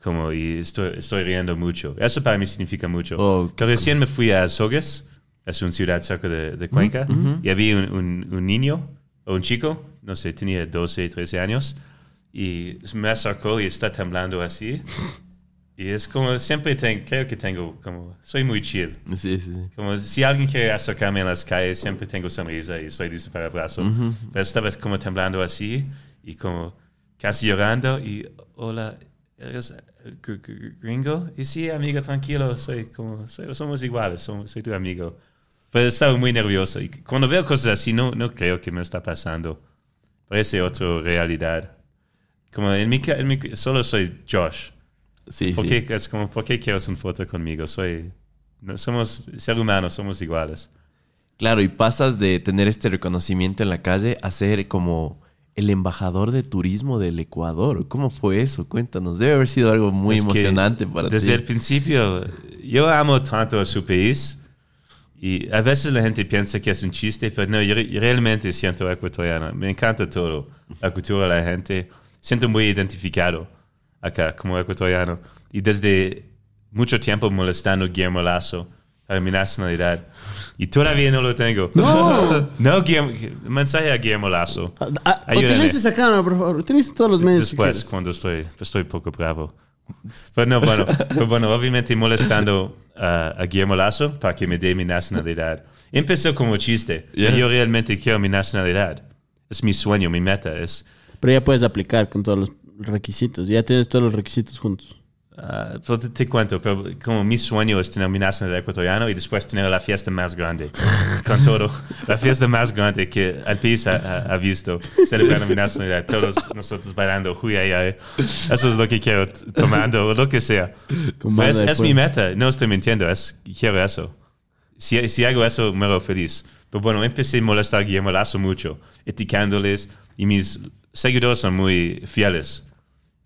como y estoy, estoy riendo mucho. Eso para mí significa mucho. Oh, que recién me fui a Sogues, es una ciudad cerca de, de Cuenca, y había un, un- un niño o un chico, no sé, tenía 12, 13 años, y me acercó y está temblando así. Y es como, siempre tengo, creo que tengo, como, soy muy chill. Sí, sí, sí. Como si alguien quiere acercarme en las calles, siempre tengo sonrisa y estoy listo para abrazo. Pero esta vez como temblando así y como casi llorando y hola, ¿eres el gr- gr- gringo? Y sí, amigo, tranquilo, soy como, soy- somos iguales, somos- soy tu amigo. Pero estaba muy nervioso. Y cuando veo cosas así, no, no creo que me está pasando. Parece otra realidad. Como en mi, en mi- solo soy Josh. Sí, ¿Por sí. qué, es como, ¿por qué quieres una foto conmigo? Soy, no, somos seres humanos, somos iguales. Claro, y pasas de tener este reconocimiento en la calle a ser como el embajador de turismo del Ecuador. ¿Cómo fue eso? Cuéntanos. Debe haber sido algo muy Es emocionante para desde ti. el principio, yo amo tanto a su país y a veces la gente piensa que es un chiste, pero no, yo, yo realmente siento ecuatoriano. Me encanta todo, la cultura, la gente. Siento muy identificado acá como ecuatoriano. Y desde mucho tiempo molestando a Guillermo Lazo para mi nacionalidad. Y todavía no lo tengo. No. No, Guillermo, mensaje a Guillermo Lazo. Ayúdame. esa cámara, por favor. Utilice todos los medios. Después, quieras. cuando estoy, estoy poco bravo. Pero no, bueno, pero bueno, obviamente molestando a, a Guillermo Lazo para que me dé mi nacionalidad. Empezó como chiste. Yeah. Yo realmente quiero mi nacionalidad. Es mi sueño, mi meta. Es, Pero ya puedes aplicar con todos los requisitos. Ya tienes todos los requisitos juntos. pero te, te cuento, pero como mi sueño es tener mi nacionalidad ecuatoriana y después tener la fiesta más grande. con todo. La fiesta más grande que el país ha, ha- visto. Celebrando mi nacionalidad. Todos nosotros bailando. Huy, ay, ay. Eso es lo que quiero, tomando lo que sea. Es, de es mi meta, no estoy mintiendo, es, quiero eso. Si, si hago eso, me hago feliz. Pero bueno, empecé a molestar a Guillermo Lazo mucho, etiquetándoles, y mis seguidores son muy fieles.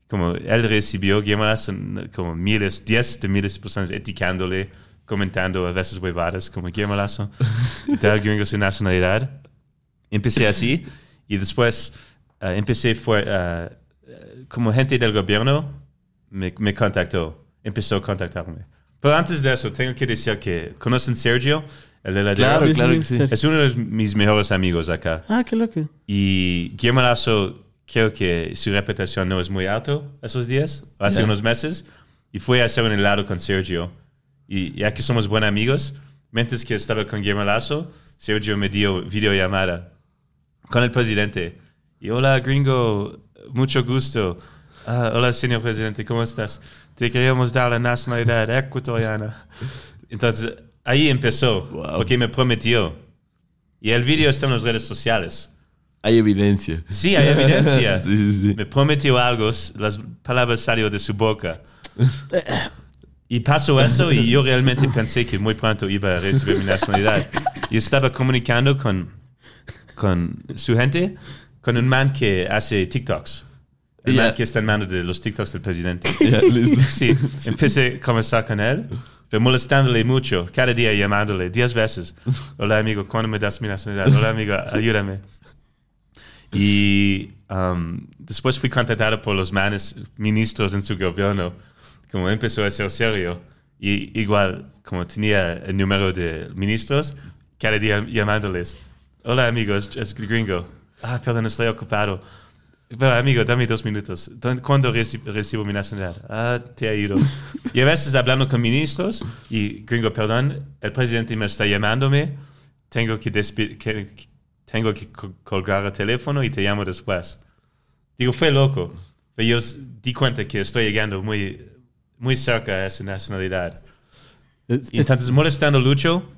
Como él recibió, Lazo, como miles, diez de miles de personas etiquetándole, comentando a veces huevadas, como Lazo, tal gringo sin nacionalidad. Empecé así, y después eh, empecé fue, eh, como gente del gobierno me, me contactó, empezó a contactarme. Pero antes de eso, tengo que decir que conocen Sergio, el. Claro, Sí, claro sí, que sí. Sergio. Es uno de mis mejores amigos acá. Ah, qué loco. Y Guillermo Lazo, creo que su reputación no es muy alto esos días, hace unos meses. Y fue a hacer un helado con Sergio. Y ya que somos buenos amigos, mientras que estaba con Guillermo Lazo, Sergio me dio videollamada con el presidente. Y hola, gringo, mucho gusto. Ah, hola, señor presidente, ¿cómo estás? Te queríamos dar la nacionalidad ecuatoriana. Entonces, ahí empezó, Wow. porque me prometió. Y el video está en las redes sociales. Hay evidencia. Sí, hay evidencia. sí, sí, sí. Me prometió algo, las palabras salieron de su boca. Y pasó eso y yo realmente pensé que muy pronto iba a recibir mi nacionalidad. Y estaba comunicando con, con su gente, con un man que hace TikToks. El Ya. man que está en mano de los TikToks del presidente. Listo. Sí, empecé a conversar con él, pero molestándole mucho, cada día llamándole diez veces. Hola amigo, ¿cuándo me das mi nacionalidad? Hola amigo, ayúdame. Y um, después fui contactado por los manes ministros en su gobierno, como empezó a ser serio. Y igual, como tenía el número de ministros, cada día llamándoles. Hola amigos, es gringo. Ah, perdón, estoy ocupado. Pero amigo, dame dos minutos. ¿Dónde- ¿Cuándo reci- recibo mi nacionalidad? Ah, te ha ido. Y a veces hablando con ministros y gringo, perdón, el presidente me está llamándome, tengo que, despi- que- tengo que co- colgar el teléfono y te llamo después. Digo, fue loco. Pero yo di cuenta que estoy llegando muy, muy cerca a esa nacionalidad. Es- Y es- entonces molestando mucho,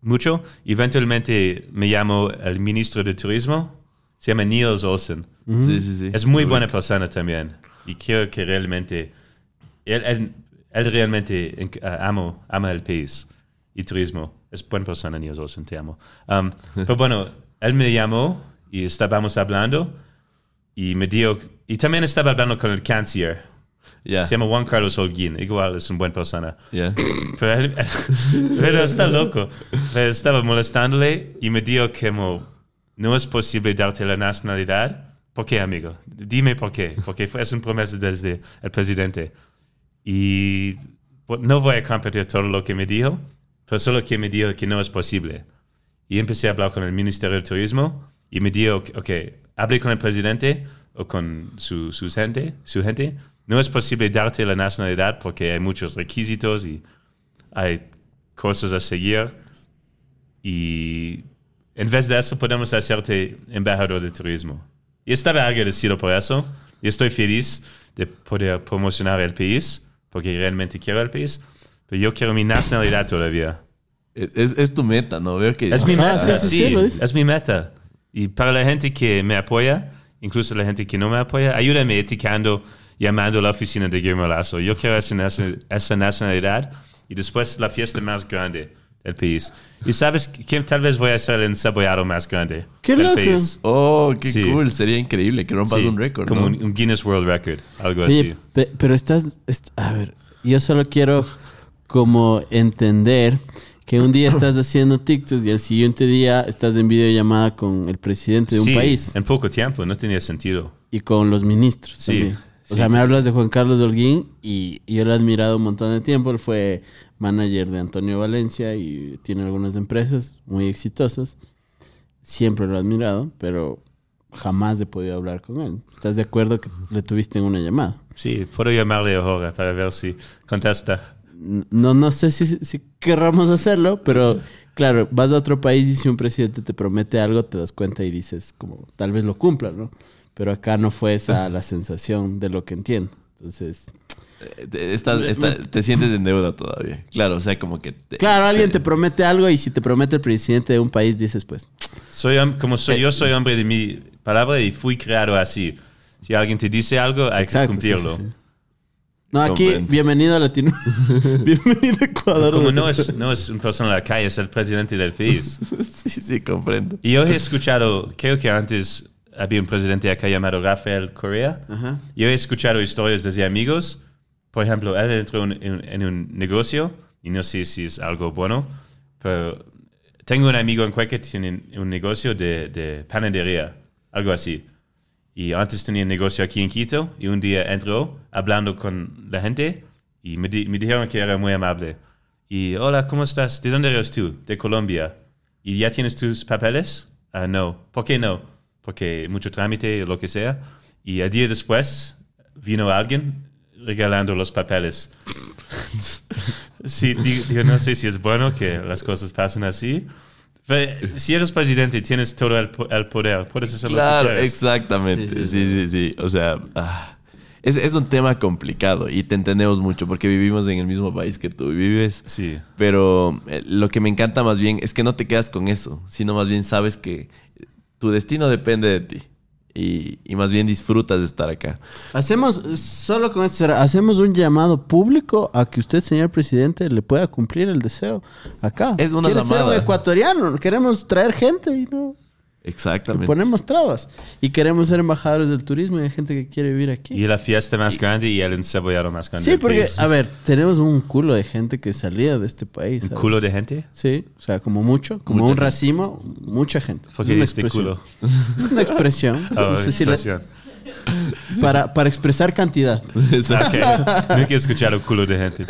mucho, eventualmente me llamo el ministro de Turismo, se llama Niels Olsen. Sí, sí, sí. Es muy buena persona también. Y creo que realmente, él, él, él realmente en- ah, amo, ama el país y turismo. Es buena persona, Niels Olsen, te amo. Um, pero bueno, él me llamó y estábamos hablando y me dijo, y también estaba hablando con el canciller. Ya, Se llama Juan Carlos Holguín, igual es una buena persona. ya. Pero, él- pero está loco. Pero estaba molestándole y me dijo que mo- no es posible darte la nacionalidad. ¿Por qué, amigo? Dime por qué. Porque fue, es una promesa desde el presidente. Y no voy a compartir todo lo que me dijo, pero solo que me dijo que no es posible. Y empecé a hablar con el Ministerio de Turismo y me dijo, ok, hablé con el presidente o con su, su gente, su gente. No es posible darte la nacionalidad porque hay muchos requisitos y hay cosas a seguir. Y en vez de eso podemos hacerte embajador de turismo. Y estaba agradecido por eso. Y estoy feliz de poder promocionar el país, porque realmente quiero el país, pero yo quiero mi nacionalidad todavía. Es, es tu meta, ¿no? Veo que... Es mi meta, sí, sí, sí, es mi meta. Y para la gente que me apoya, incluso la gente que no me apoya, ayúdame etiquetando, llamando a la oficina de Guillermo Lazo. Yo quiero esa, esa nacionalidad y después la fiesta más grande del país. Y sabes que tal vez voy a ser el encebollado más grande ¡Qué del loco! país. Oh, qué Sí. cool. Sería increíble que rompas Sí, un récord, Como ¿no? un, un Guinness World Record, algo Oye, así. pe- pero estás, est- a ver, yo solo quiero como entender que un día estás haciendo TikToks y al siguiente día estás en videollamada con el presidente de un Sí, país En poco tiempo, no tenía sentido. y con los ministros Sí, también. O sí. sea, me hablas de Juan Carlos Holguín y yo lo he admirado un montón de tiempo. Él fue manager de Antonio Valencia y tiene algunas empresas muy exitosas. Siempre lo he admirado, pero jamás he podido hablar con él. ¿Estás de acuerdo que le tuviste en una llamada? Sí, puedo llamarle ahora para ver si contesta. No, no sé si, si querramos hacerlo, pero claro, vas a otro país y si un presidente te promete algo, te das cuenta y dices, como, tal vez lo cumpla, ¿no? Pero acá no fue esa la sensación de lo que entiendo. Entonces, estás- está- te sientes en deuda todavía. Claro, o sea, como que... te- claro, alguien te promete algo y si te promete el presidente de un país, dices, pues, Soy como soy, yo soy hombre de mi palabra y fui creado así. Si alguien te dice algo, hay exacto. que sí, sí, cumplirlo. sí. No, aquí, Comprendo. bienvenido a Latino. bienvenido a Ecuador. Como no es, no es una persona en la calle, es el presidente del país. sí, sí, comprendo. Y yo he escuchado, creo que antes había un presidente acá llamado Rafael Correa. Ajá. Yo he escuchado historias desde amigos. Por ejemplo, él entró en, en- en un negocio y no sé si es algo bueno, pero tengo un amigo en Cueca que tiene un negocio de, de panadería, algo así. Y antes tenía un negocio aquí en Quito y un día entró hablando con la gente y me, di- me dijeron que era muy amable. Y, hola, ¿cómo estás? ¿De dónde eres tú? De Colombia. ¿Y ya tienes tus papeles? Ah, no. ¿Por qué no? Porque mucho trámite o lo que sea. Y el día después vino alguien regalando los papeles. sí, di- digo, no sé si es bueno que las cosas pasen así. Pero si eres presidente, tienes todo el, po- el poder. Puedes hacer Claro, lo que quieras. exactamente. Sí, Sí, sí, sí, sí. O sea, ah, es, es un tema complicado y te entendemos mucho porque vivimos en el mismo país que tú vives. Sí. Pero eh, lo que me encanta más bien es que no te quedas con eso, sino más bien sabes que tu destino depende de ti y, y más bien disfrutas de estar acá. Hacemos, solo con esto, hacemos un llamado público a que usted, señor presidente, le pueda cumplir el deseo acá. Es una Quiere ser un llamada. ecuatoriano, queremos traer gente y no Exactamente. ponemos trabas. Y queremos ser embajadores del turismo y hay gente que quiere vivir aquí. Y la fiesta más grande y el encebollado más grande. Sí, porque, país. a ver, tenemos un culo de gente que salía de este país. ¿Un ¿sabes? culo de gente? Sí, o sea, como mucho, como Mucha un gente. racimo, mucha gente. ¿Por Es una este expresión. culo? Es una expresión. Oh, No sé si la- expresión. para, para expresar cantidad. Ok. Nunca he escuchado un culo de gente.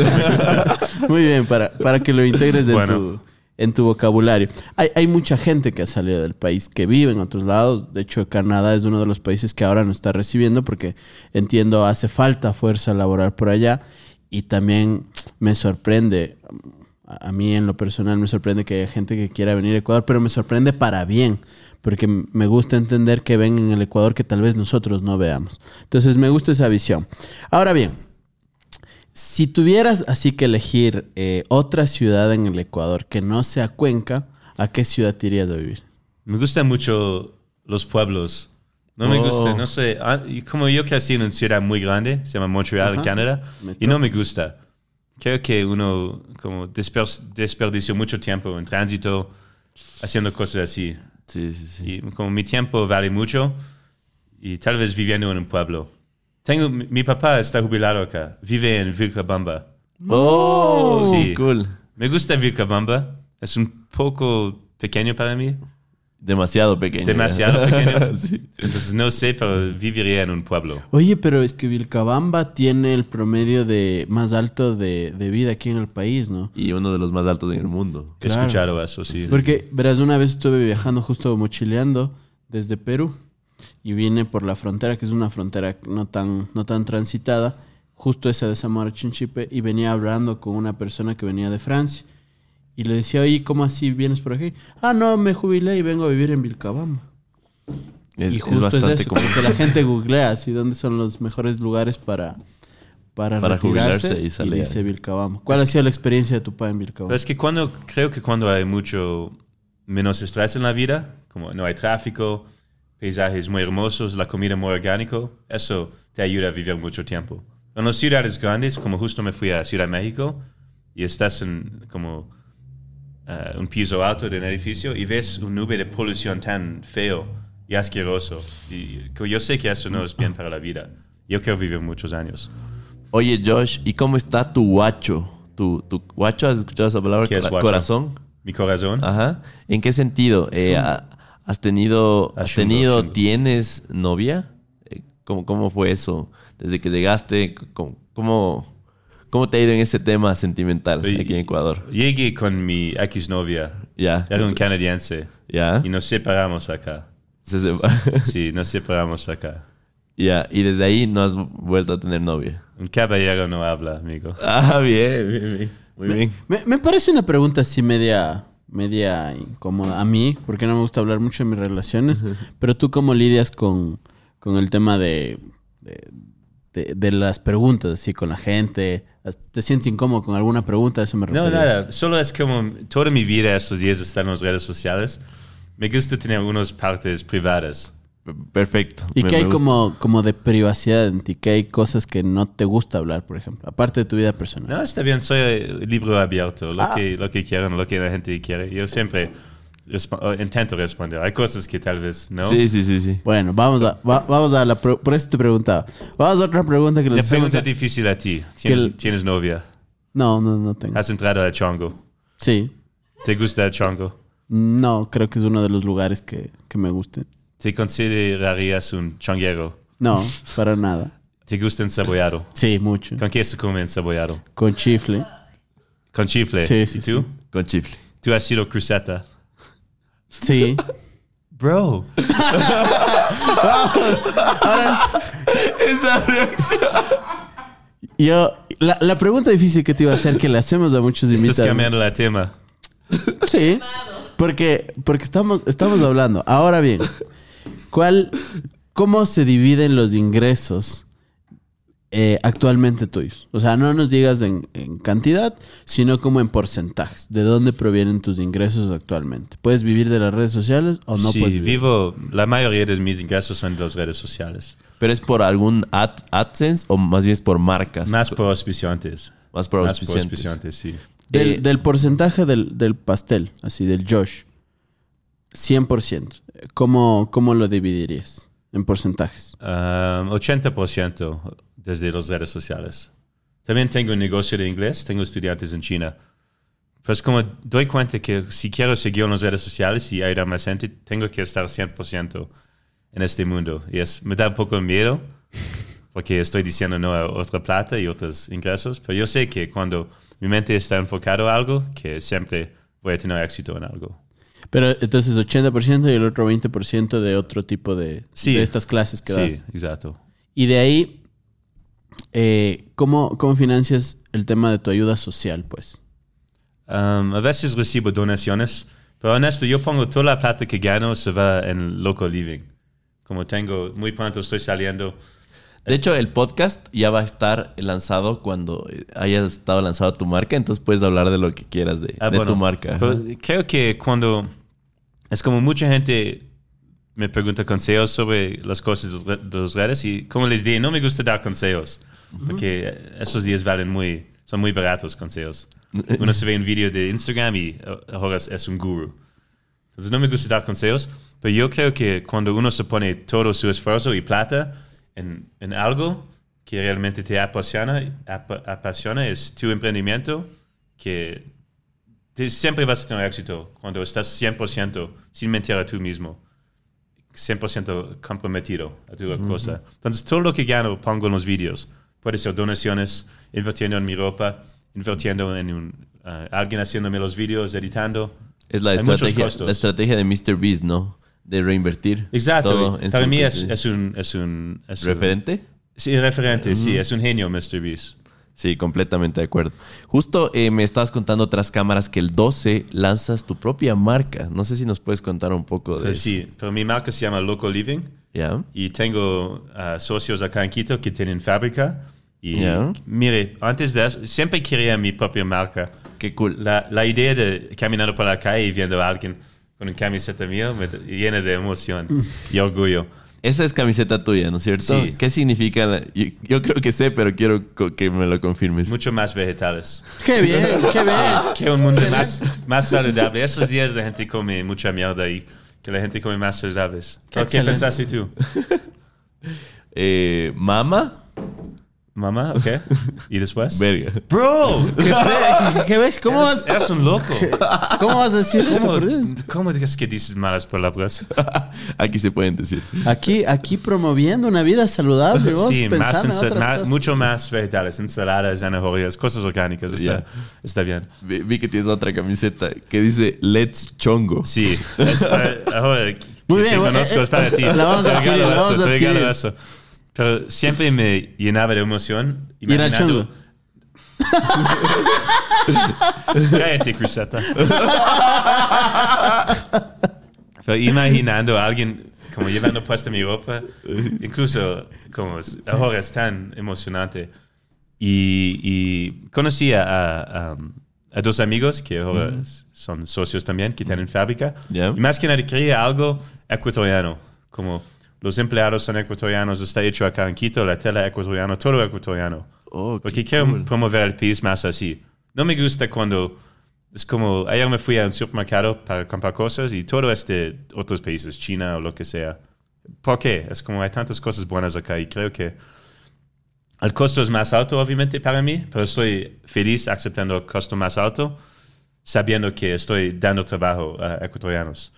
Muy bien, para, para que lo integres en, Bueno. tu, en tu vocabulario. Hay, hay mucha gente que ha salido del país, que vive en otros lados. De hecho, Canadá es uno de los países que ahora nos está recibiendo porque entiendo hace falta fuerza laboral por allá. Y también me sorprende, a mí en lo personal me sorprende que haya gente que quiera venir a Ecuador, pero me sorprende para bien, porque me gusta entender que ven en el Ecuador que tal vez nosotros no veamos. Entonces me gusta esa visión. Ahora bien, si tuvieras así que elegir eh, otra ciudad en el Ecuador que no sea Cuenca, ¿a qué ciudad te irías a vivir? Me gustan mucho los pueblos. No me Oh. gusta, no sé. ah, Como yo crecí en una ciudad muy grande, se llama Montreal, Ajá. Canadá, y no me gusta. Creo que uno como desper- desperdició mucho tiempo en tránsito haciendo cosas así. Sí, sí, sí. Y como mi tiempo vale mucho y tal vez viviendo en un pueblo. Tengo, mi, mi papá está jubilado acá, vive en Vilcabamba. Oh, Sí. cool. Me gusta Vilcabamba, es un poco pequeño para mí, Demasiado pequeño. demasiado pequeño. Sí. Entonces no sé, pero viviría en un pueblo. Oye, pero es que Vilcabamba tiene el promedio de más alto de, de vida aquí en el país, ¿no? Y uno de los más altos en el mundo. He Claro. escuchado eso, sí. Porque, verás, una vez estuve viajando justo mochileando desde Perú y vine por la frontera, que es una frontera no tan, no tan transitada, justo esa de Zamora Chinchipe, y venía hablando con una persona que venía de Francia. Y le decía, oye, ¿cómo así vienes por aquí? Ah, no, me jubilé y vengo a vivir en Vilcabamba. Es, y es justo es, bastante eso, común. porque la gente googlea así dónde son los mejores lugares para, para, Para retirarse jubilarse y salir. dice Vilcabamba. ¿Cuál ha sido la experiencia de tu padre en Vilcabamba? Es que cuando, creo que cuando hay mucho menos estrés en la vida, como no hay tráfico, paisajes muy hermosos, la comida muy orgánico, eso te ayuda a vivir mucho tiempo. En las ciudades grandes, como justo me fui a Ciudad de México, y estás en como eh, un piso alto de un edificio y ves un nube de polución tan feo y asqueroso. Y yo sé que eso no es bien para la vida. Yo quiero vivir muchos años. Oye, Josh, ¿y cómo está tu guacho? ¿Tu, tu guacho? ¿Has escuchado esa palabra? ¿Qué es guacho? Corazón. Mi corazón. Ajá. ¿En qué sentido? Eh, ¿Has tenido, has tenido, tienes novia? Eh, ¿Cómo, ¿Cómo fue eso? Desde que llegaste, ¿cómo, cómo, cómo te ha ido en ese tema sentimental Y- aquí en Ecuador? Llegué con mi exnovia. Ya. Era un canadiense. Ya. Y nos separamos acá. Se separa- Sí, nos separamos acá. ya. Y desde ahí no has vuelto a tener novia. Un caballero no habla, amigo. Ah, bien, bien, bien. Muy bien. Me, me parece una pregunta así media, media incómoda a mí, porque no me gusta hablar mucho de mis relaciones, pero tú cómo lidias con, con el tema de, de, de- de las preguntas, así con la gente. ¿Te sientes incómodo con alguna pregunta? Eso me refiero. No, nada. Solo es como toda mi vida estos días está en las redes sociales. Me gusta tener algunas partes privadas. Perfecto. ¿Y qué hay gusta. como, como de privacidad en ti? ¿Qué hay cosas que no te gusta hablar, por ejemplo? Aparte de tu vida personal. No, está bien, soy eh, libro abierto. Lo, Ah. que, lo que quieran, lo que la gente quiere. Yo siempre o intento responder. Hay cosas que tal vez no. Sí, sí, sí, sí. Bueno, vamos a, va- vamos a la... Por eso te preguntaba. Vamos a otra pregunta que La les hacemos. pregunta a- difícil a ti. ¿Tienes, el- ¿tienes novia? No, no, no tengo. ¿Has entrado al chongo? Sí. ¿Te gusta el chongo? No, creo que es uno de los lugares que, que me gusten. ¿Te considerarías un chonguero? No, para nada. ¿Te gusta encebollado? Sí, mucho. ¿Con qué se come encebollado? Con chifle. ¿Con chifle? Sí, sí, ¿Y tú? sí. Con chifle. ¿Tú has sido cruceta? Sí. Bro. Esa reacción. Yo, la, la pregunta difícil que te iba a hacer, que le hacemos a muchos Estás invitados. cambiando el tema. Sí. Porque, porque estamos, estamos hablando. Ahora bien, ¿cuál, ¿cómo se dividen los ingresos eh, actualmente tuyos? O sea, no nos digas en, en cantidad, sino como en porcentajes. ¿De dónde provienen tus ingresos actualmente? ¿Puedes vivir de las redes sociales o no sí, puedes vivir? vivo, la mayoría de mis ingresos son de las redes sociales. ¿Pero es por algún ad- AdSense o más bien es por marcas? Más por auspiciantes. Más por Más por auspiciantes. auspiciantes, sí. Del, Eh, del porcentaje del, del pastel, así del Josh, 100%. ¿Cómo, ¿Cómo lo dividirías en porcentajes? Um, 80% desde las redes sociales. También tengo un negocio de inglés, tengo estudiantes en China. Pues como doy cuenta que si quiero seguir en las redes sociales y ayudar a más gente, tengo que estar 100% en este mundo. Y es, me da un poco miedo, porque estoy diciendo no a otra plata y otros ingresos, pero yo sé que cuando mi mente está enfocado a algo, que siempre voy a tener éxito en algo. Pero entonces 80% y el otro 20% de otro tipo de, Sí. de estas clases que Sí, das. exacto. Y de ahí, eh, ¿cómo, ¿cómo financias el tema de tu ayuda social, pues? Um, a veces recibo donaciones, pero honesto, yo pongo toda la plata que gano se va en local living. Como tengo, muy pronto estoy saliendo. De hecho, el podcast ya va a estar lanzado cuando haya estado lanzado tu marca, entonces puedes hablar de lo que quieras de, Ah, de bueno, tu marca. pero creo que cuando es como mucha gente me pregunta consejos sobre las cosas de las redes y como les dije, no me gusta dar consejos porque esos días valen muy, son muy baratos consejos. Uno se ve un video de Instagram y eh, ahora es, es un guru. Entonces no me gusta dar consejos, pero yo creo que cuando uno se pone todo su esfuerzo y plata en, en algo que realmente te apasiona, apa- apasiona, es tu emprendimiento, que siempre vas a tener éxito cuando estás 100% sin mentir a tú mismo. 100% comprometido a tu cosa. Entonces, todo lo que gano pongo en los vídeos. Puede ser donaciones, invirtiendo en mi ropa, invirtiendo en un, ah, alguien haciéndome los vídeos, editando. es la hay estrategia, la estrategia de Mr. Beast, ¿no? De reinvertir. Exacto. Para mí es, es un... Es un es un- ¿Referente? sí, referente, sí. Es un genio, Mr. Beast. Sí, completamente de acuerdo. Justo eh, me estabas contando otras cámaras que el 12 lanzas tu propia marca. No sé si nos puedes contar un poco de Pues eso. sí, pero mi marca se llama Local Living ¿Ya? y tengo ah, socios acá en Quito que tienen fábrica. Y Ya. mire, antes de eso, siempre quería mi propia marca. Qué cool. La, la idea de caminando por la calle y viendo a alguien con una camiseta mía me llena de emoción y orgullo. Esa es camiseta tuya, ¿no es cierto? Sí. ¿Qué significa? la- Yo, yo creo que sé, pero quiero que me lo confirmes. Mucho más vegetales. Qué bien, qué bien. Que un mundo más, más saludable. Esos días la gente come mucha mierda y que la gente come más saludables. ¿Qué, Excelente. pensaste tú? Eh, ¿Mama? Mamá, ¿ok? ¿Y después? Verga. Bro, ¿Qué, qué- qué ves? ¿Cómo eres, vas, eres un loco. ¿Cómo vas a decir eso, ¿Cómo, por Dios? ¿Cómo dices que dices malas palabras? Aquí se pueden decir. Aquí, aquí promoviendo una vida saludable, vos Sí, más pensando en ensa- otras ma- cosas. mucho más vegetales, ensaladas, zanahorias, cosas orgánicas. Está, Ya. está bien. Vi, vi que tienes otra camiseta que dice Let's Chongo. Sí, es, eh, ahora que Muy te bien, conozco eh, es para ti. la vamos a Te regalo adquirir, la eso, vamos a te regalo adquirir. eso. Pero siempre me llenaba de emoción. Al imaginando- chongo. Cállate, Cruzeta. Pero imaginando a alguien como llevando puesta mi ropa, incluso como ahora es tan emocionante. Y, y conocí a, a- a dos amigos que ahora son socios también, que tienen fábrica. Ya. Y más que nada quería algo ecuatoriano, como los empleados son ecuatorianos, está hecho acá en Quito, la tela ecuatoriana, todo ecuatoriano. Oh, Porque quiero cool. promover el país más así. No me gusta cuando es como ayer me fui a un supermercado para comprar cosas y todo es de otros países, China o lo que sea. ¿Por qué? Es como hay tantas cosas buenas acá y creo que el costo es más alto obviamente para mí, pero estoy feliz aceptando el costo más alto sabiendo que estoy dando trabajo a ecuatorianos.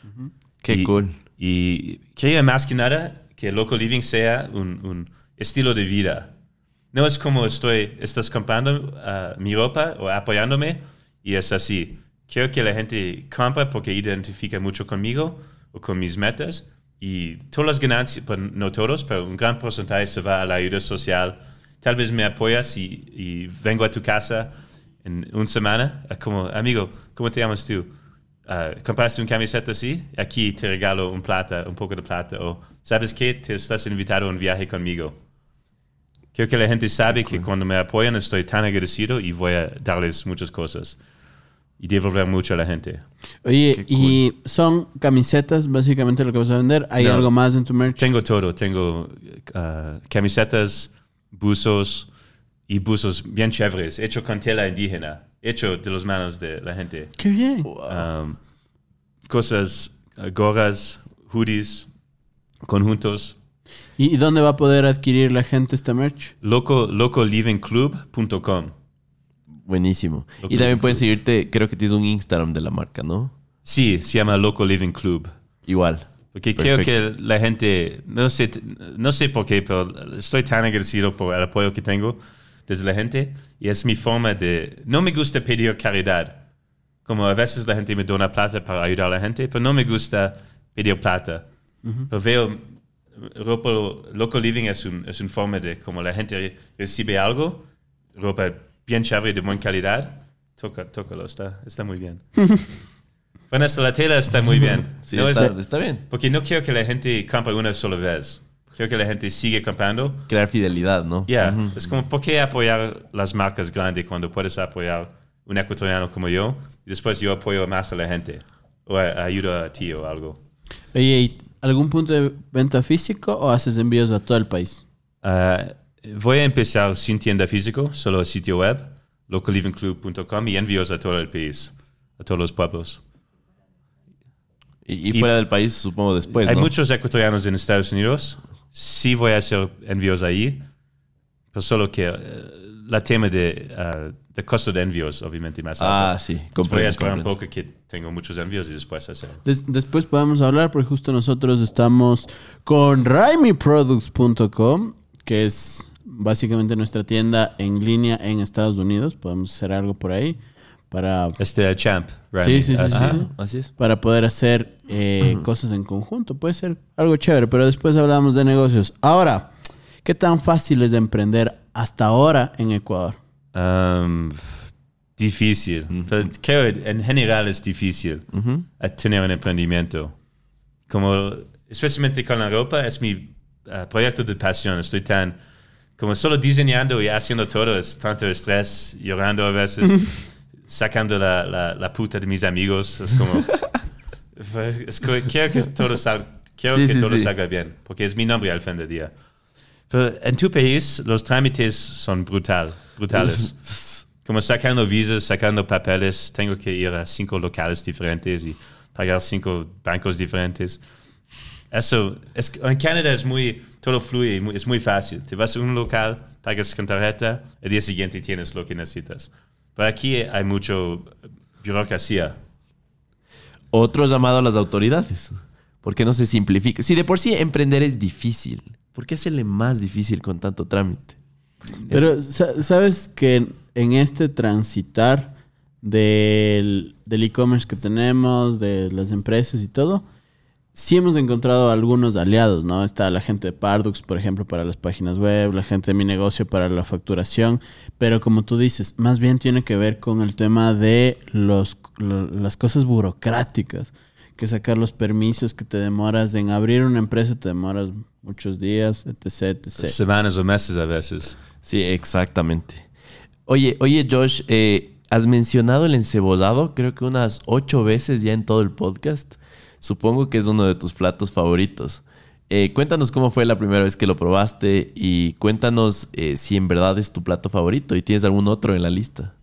Qué Y- cool. Y quería más que nada que local living sea un, un estilo de vida. No es como estoy, estás comprando ah, mi ropa o apoyándome y es así. Quiero que la gente compre porque identifica mucho conmigo o con mis metas y todas las ganancias, pues no todos, pero un gran porcentaje se va a la ayuda social. Tal vez me apoyas y, y vengo a tu casa en una semana, como amigo, ¿cómo te llamas tú? Ah, compraste una camiseta así, aquí te regalo un plata, un poco de plata, o sabes qué, te estás invitado a un viaje conmigo. Quiero que la gente sabe que cuando me apoyan estoy tan agradecido y voy a darles muchas cosas y devolver mucho a la gente. Oye, y son camisetas, básicamente lo que vas a vender. ¿Hay No. algo más en tu merch? Tengo todo, tengo ah, camisetas, buzos y buzos bien chéveres, hecho con tela indígena, hecho de las manos de la gente. Qué bien. um, cosas, uh, gorras, hoodies, conjuntos. ¿Y dónde va a poder adquirir la gente esta merch? Loco, locolivingclub.com. Buenísimo. Y también me puedes seguirte, creo que tienes un Instagram de la marca, ¿no? Sí, se llama Loco Living Club. Igual. Porque Perfecto. que la gente, no sé, no sé por qué, pero estoy tan agradecido por el apoyo que tengo desde la gente y es mi forma de, no me gusta pedir caridad. Como a veces la gente me dona plata para ayudar a la gente, pero no me gusta pedir plata. Pero veo, ropa, local living es, un, es una forma de, como la gente recibe algo, ropa bien chévere, de buena calidad, toca, tócalo, está, está muy bien. bueno, hasta la tela está muy bien. Sí, No es- está, está bien. porque no quiero que la gente compre una sola vez. Quiero que la gente siga comprando. Crear fidelidad, ¿no? Ya, Ujú. es como, ¿por qué apoyar las marcas grandes cuando puedes apoyar un ecuatoriano como yo y después yo apoyo más a la gente? O a- ayudo a ti o algo. Oye, ¿y algún punto de venta físico o haces envíos a todo el país? Ah, voy a empezar sin tienda físico, solo sitio web, locallivingclub.com y envíos a todo el país, a todos los pueblos. Y, y Y fuera f- del país, supongo después, Hay ¿no? muchos ecuatorianos en Estados Unidos. Sí voy a hacer envíos ahí, pero solo que eh, la tema de, ah, de costo de envíos, obviamente, más alto. Ah, sí, Entonces voy a comprendo, esperar un comprendo. poco que tengo muchos envíos y después hacer. Des- después podemos hablar porque justo nosotros estamos con RaiMiProducts.com, que es básicamente nuestra tienda en línea en Estados Unidos. Podemos hacer algo por ahí para, Este Champ, Sí, Rami, sí, sí, así. sí. Ajá, así es. para poder hacer eh, cosas en conjunto. Puede ser algo chévere, pero después hablamos de negocios. Ahora, ¿qué tan fácil es de emprender hasta ahora en Ecuador? Um, difícil. Pero creo en general es difícil Ujú. a tener un emprendimiento. Como, especialmente con la ropa, es mi ah, proyecto de pasión. Estoy tan, como solo diseñando y haciendo todo, es tanto estrés, llorando a veces, sacando la, la, la puta de mis amigos. Es como, es como, quiero que todo, sal- quiero Sí, que sí, todo sí. salga bien, porque es mi nombre al fin del día. Pero en tu país, los trámites son brutal, brutales. Como sacando visas, sacando papeles, tengo que ir a cinco locales diferentes y pagar cinco bancos diferentes. Eso, es, en Canadá es muy, todo fluye, muy- es muy fácil. Te vas a un local, pagas con tarjeta, el día siguiente tienes lo que necesitas. Pero aquí hay mucho burocracia. Otro llamado a las autoridades. ¿Por qué no se simplifica? Si de por sí emprender es difícil, ¿por qué hacerle más difícil con tanto trámite? Pero sa- sabes que en este transitar del del e-commerce que tenemos, de las empresas y todo, sí hemos encontrado algunos aliados, ¿no? Está la gente de Pardux, por ejemplo, para las páginas web, la gente de mi negocio para la facturación, pero como tú dices, más bien tiene que ver con el tema de los, lo- las cosas burocráticas, que sacar los permisos que te demoras en abrir una empresa, te demoras muchos días, etc, etc. Semanas o meses a veces. Sí, exactamente. Oye, oye, Josh, eh, has mencionado el encebollado, creo que unas ocho veces ya en todo el podcast. Supongo que es uno de tus platos favoritos. Eh, cuéntanos cómo fue la primera vez que lo probaste y cuéntanos eh, si en verdad es tu plato favorito y tienes algún otro en la lista.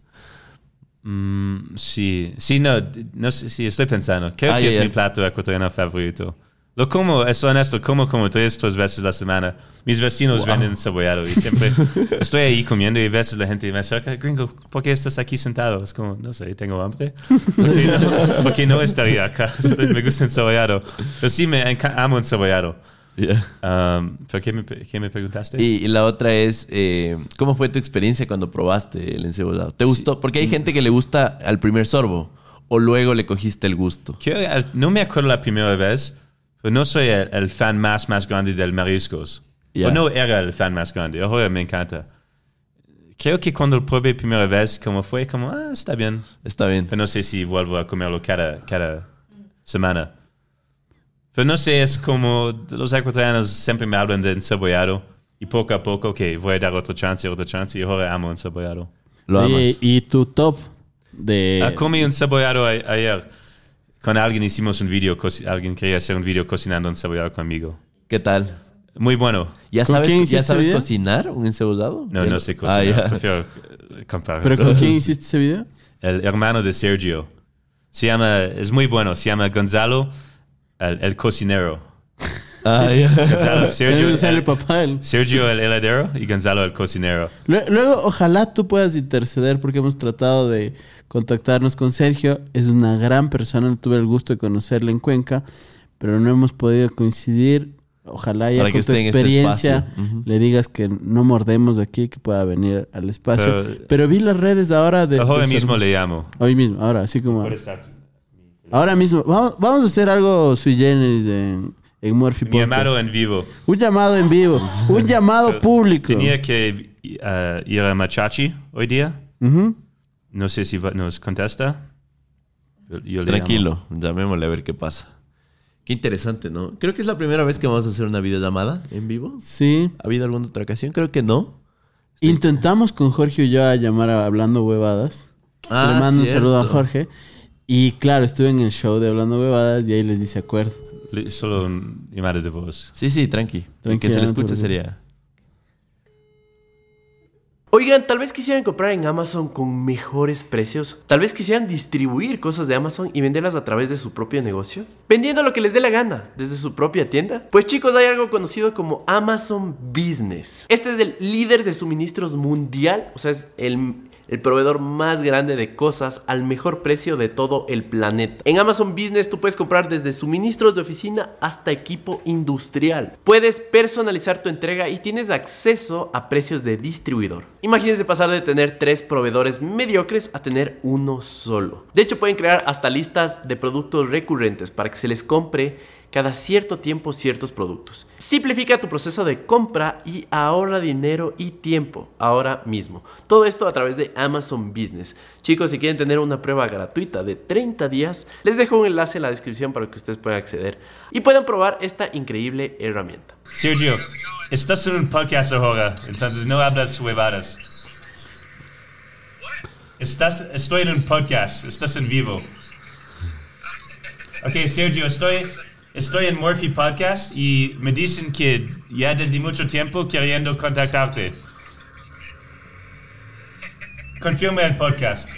Mm, sí, sí, no, no sé, sí, estoy pensando. Creo Ah, que es mi plato ecuatoriano favorito. Lo como, es honesto, como como tres, tres veces la semana. Mis vecinos venden cebollado y siempre estoy ahí comiendo y a veces la gente me acerca, gringo, ¿por qué estás aquí sentado? Es como, no sé, tengo hambre. Y no, ¿Por qué no estaría acá? Estoy- me gusta el cebollado. Pero sí, me enca- amo el cebollado. Um, ¿Pero qué me, qué me preguntaste? Y, y la otra es, eh, ¿cómo fue tu experiencia cuando probaste el encebollado? ¿Te gustó? Porque hay gente que le gusta al primer sorbo o luego le cogiste el gusto. Creo- eh, no me acuerdo la primera vez, pero no soy el, el fan más, más grande del mariscos. Ya. O no era el fan más grande, ahora me encanta. Creo que cuando lo probé primera vez, como fue, como, ah, está bien. Está bien. Pero no sé si vuelvo a comerlo cada, cada semana. Pero no sé, es como los ecuatorianos siempre me hablan de encebollado y poco a poco, ok, voy a dar otra chance, otra chance y ahora amo encebollado. Lo amas. Oye, ¿Y tu top de... Ah, comí encebollado a- ayer. Con alguien hicimos un video, alguien quería hacer un video cocinando encebollado conmigo. ¿Qué tal? Muy bueno. ¿Ya ¿Con sabes, ¿ya sabes cocinar un encebollado? No, no sé Ah, cocinar. ya. Prefiero eh, comprar. ¿Pero con quién hiciste ese video? El hermano de Sergio. Se llama, es muy bueno, se llama Gonzalo, el, el cocinero. Ah, ya. Gonzalo, Sergio, sale el, el papá. Sergio el heladero y Gonzalo el cocinero. Lue- Luego, ojalá tú puedas interceder porque hemos tratado de contactarnos con Sergio. Es una gran persona, tuve el gusto de conocerle en Cuenca, pero no hemos podido coincidir. Ojalá ya Para con tu este experiencia le digas que no mordemos aquí, que pueda venir al espacio. Pero, Pero- vi las redes ahora de... Su mismo le llamo. Hoy mismo, ahora, así como... Ahora mismo. Vamos, vamos a hacer algo sui generis en, en Murphy Podcast. hermano en vivo. Un llamado en vivo. un llamado público. Tenía que uh, ir a Machachi hoy día. Ujú. No sé si va- nos contesta. Yo- yo le llamo. Tranquilo, llamémosle a ver qué pasa. Qué interesante, ¿no? Creo que es la primera vez que vamos a hacer una videollamada en vivo. Sí. ¿Ha habido alguna otra ocasión? Creo que no. Intentamos con Jorge y yo a llamar a Hablando Huevadas. Ah, Le mando un cierto. saludo a Jorge. Y claro, estuve en el show de Hablando Huevadas y ahí les dice acuerdo. Solo un llamada de voz. Sí, sí, tranqui. Tranquila, que se le escuche sería. Oigan, tal vez quisieran comprar en Amazon con mejores precios. Tal vez quisieran distribuir cosas de Amazon y venderlas a través de su propio negocio. Vendiendo lo que les dé la gana desde su propia tienda. Pues chicos, hay algo conocido como Amazon Business. Este es el líder de suministros mundial. O sea, es el el proveedor más grande de cosas al mejor precio de todo el planeta. En Amazon Business tú puedes comprar desde suministros de oficina hasta equipo industrial. Puedes personalizar tu entrega y tienes acceso a precios de distribuidor. Imagínense pasar de tener tres proveedores mediocres a tener uno solo. De hecho pueden crear hasta listas de productos recurrentes para que se les compre cada cierto tiempo ciertos productos. Simplifica tu proceso de compra y ahorra dinero y tiempo ahora mismo. Todo esto a través de Amazon Business. Chicos, si quieren tener una prueba gratuita de 30 días, les dejo un enlace en la descripción para que ustedes puedan acceder y puedan probar esta increíble herramienta. Sergio, estás en un podcast ahora, entonces no hablas huevadas. Estás, estoy en un podcast, estás en vivo. Ok, Sergio, estoy, estoy en Murphy Podcast y me dicen que ya desde mucho tiempo queriendo contactarte. Confirma el podcast.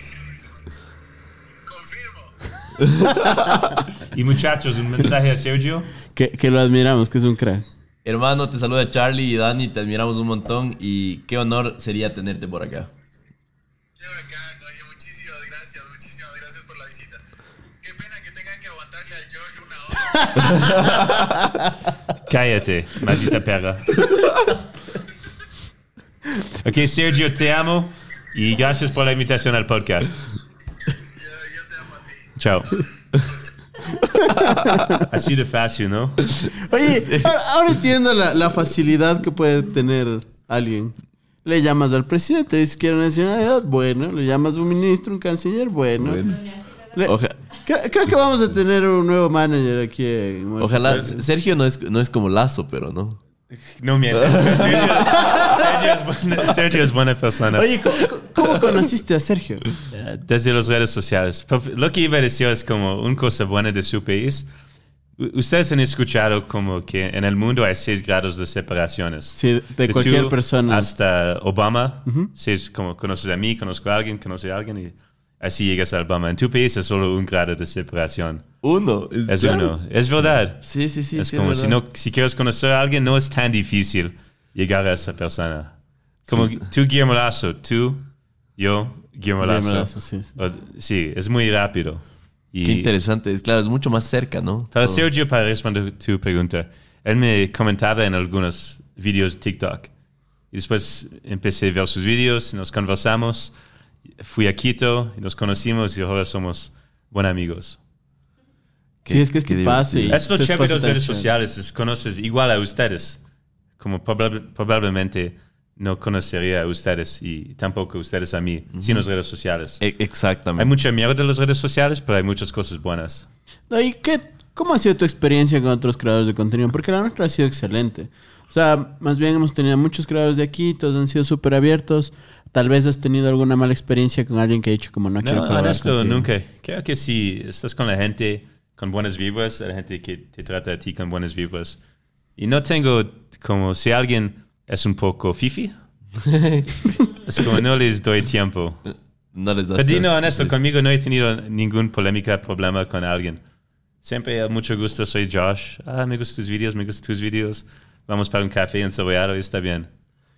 Y muchachos, un mensaje a Sergio. Que, que lo admiramos, que es un crack. Hermano, te saluda Charlie y Dani, te admiramos un montón y qué honor sería tenerte por acá. Cállate, maldita perra. Ok, Sergio, te amo y gracias por la invitación al podcast. yo, yo te amo a ti. Chao. Así de fácil, ¿no? Oye, ahora, ahora entiendo la, la facilidad que puede tener alguien. Le llamas al presidente, dices quiero nacionalidad, bueno. Le llamas a un ministro, un canciller, bueno. Le- creo, creo que vamos a tener un nuevo manager aquí. en Ojalá, Podcast. Sergio no es, no es como Lazo, pero no. No mientes. Sergio, Sergio es, buena, Sergio es buena persona. Oye, ¿cómo, cómo conociste a Sergio? Desde las redes sociales. Lo que iba a decir es como una cosa buena de su país. Ustedes han escuchado como que en el mundo hay seis grados de separaciones. Sí, de cualquier tú persona. Hasta Obama. Seis, como conoces a mí, conozco a alguien, conoces a alguien y así llegas a Obama. En tu país es solo un grado de separación. Uno. Es claro. uno. Es verdad. Sí, sí, sí. es sí, como si, no, si quieres conocer a alguien, no es tan difícil llegar a esa persona. Como Sí. tú, Guillermo Lazo, tú, yo, Guillermo Lazo. Guillermo Lazo, sí, sí. O- sí, es muy rápido. Y, Qué interesante. Es, claro, es mucho más cerca, ¿no? Para Todo. Sergio, para responder tu pregunta, él me comentaba en algunos videos de TikTok. Y después empecé a ver sus videos, nos conversamos. Fui a Quito y nos conocimos y ahora somos buenos amigos. Sí, es que qué pase. divertido. Es lo chévere de las redes sociales, es conoces igual a ustedes, como probab- probablemente no conocería a ustedes y tampoco ustedes a mí sin las redes sociales. E- exactamente. Hay mucha mierda en las redes sociales, pero hay muchas cosas buenas. ¿Y qué, cómo ha sido tu experiencia con otros creadores de contenido? Porque la nuestra ha sido excelente. O sea, más bien hemos tenido muchos creadores de aquí, todos han sido súper abiertos. Tal vez has tenido alguna mala experiencia con alguien que ha dicho como no, quiero No, colaborar honesto, contigo". nunca. Creo que si estás con la gente con buenas vibras, la gente que te trata a ti con buenas vibras. Y no tengo como si alguien es un poco fifi, es como no les doy tiempo. No les das Pero di no, chance. honesto, conmigo no he tenido ningún polémica, problema con alguien. Siempre mucho gusto, soy Josh. Ah, me gustan tus videos, me gustan tus videos. Vamos para un café encebollado y está bien.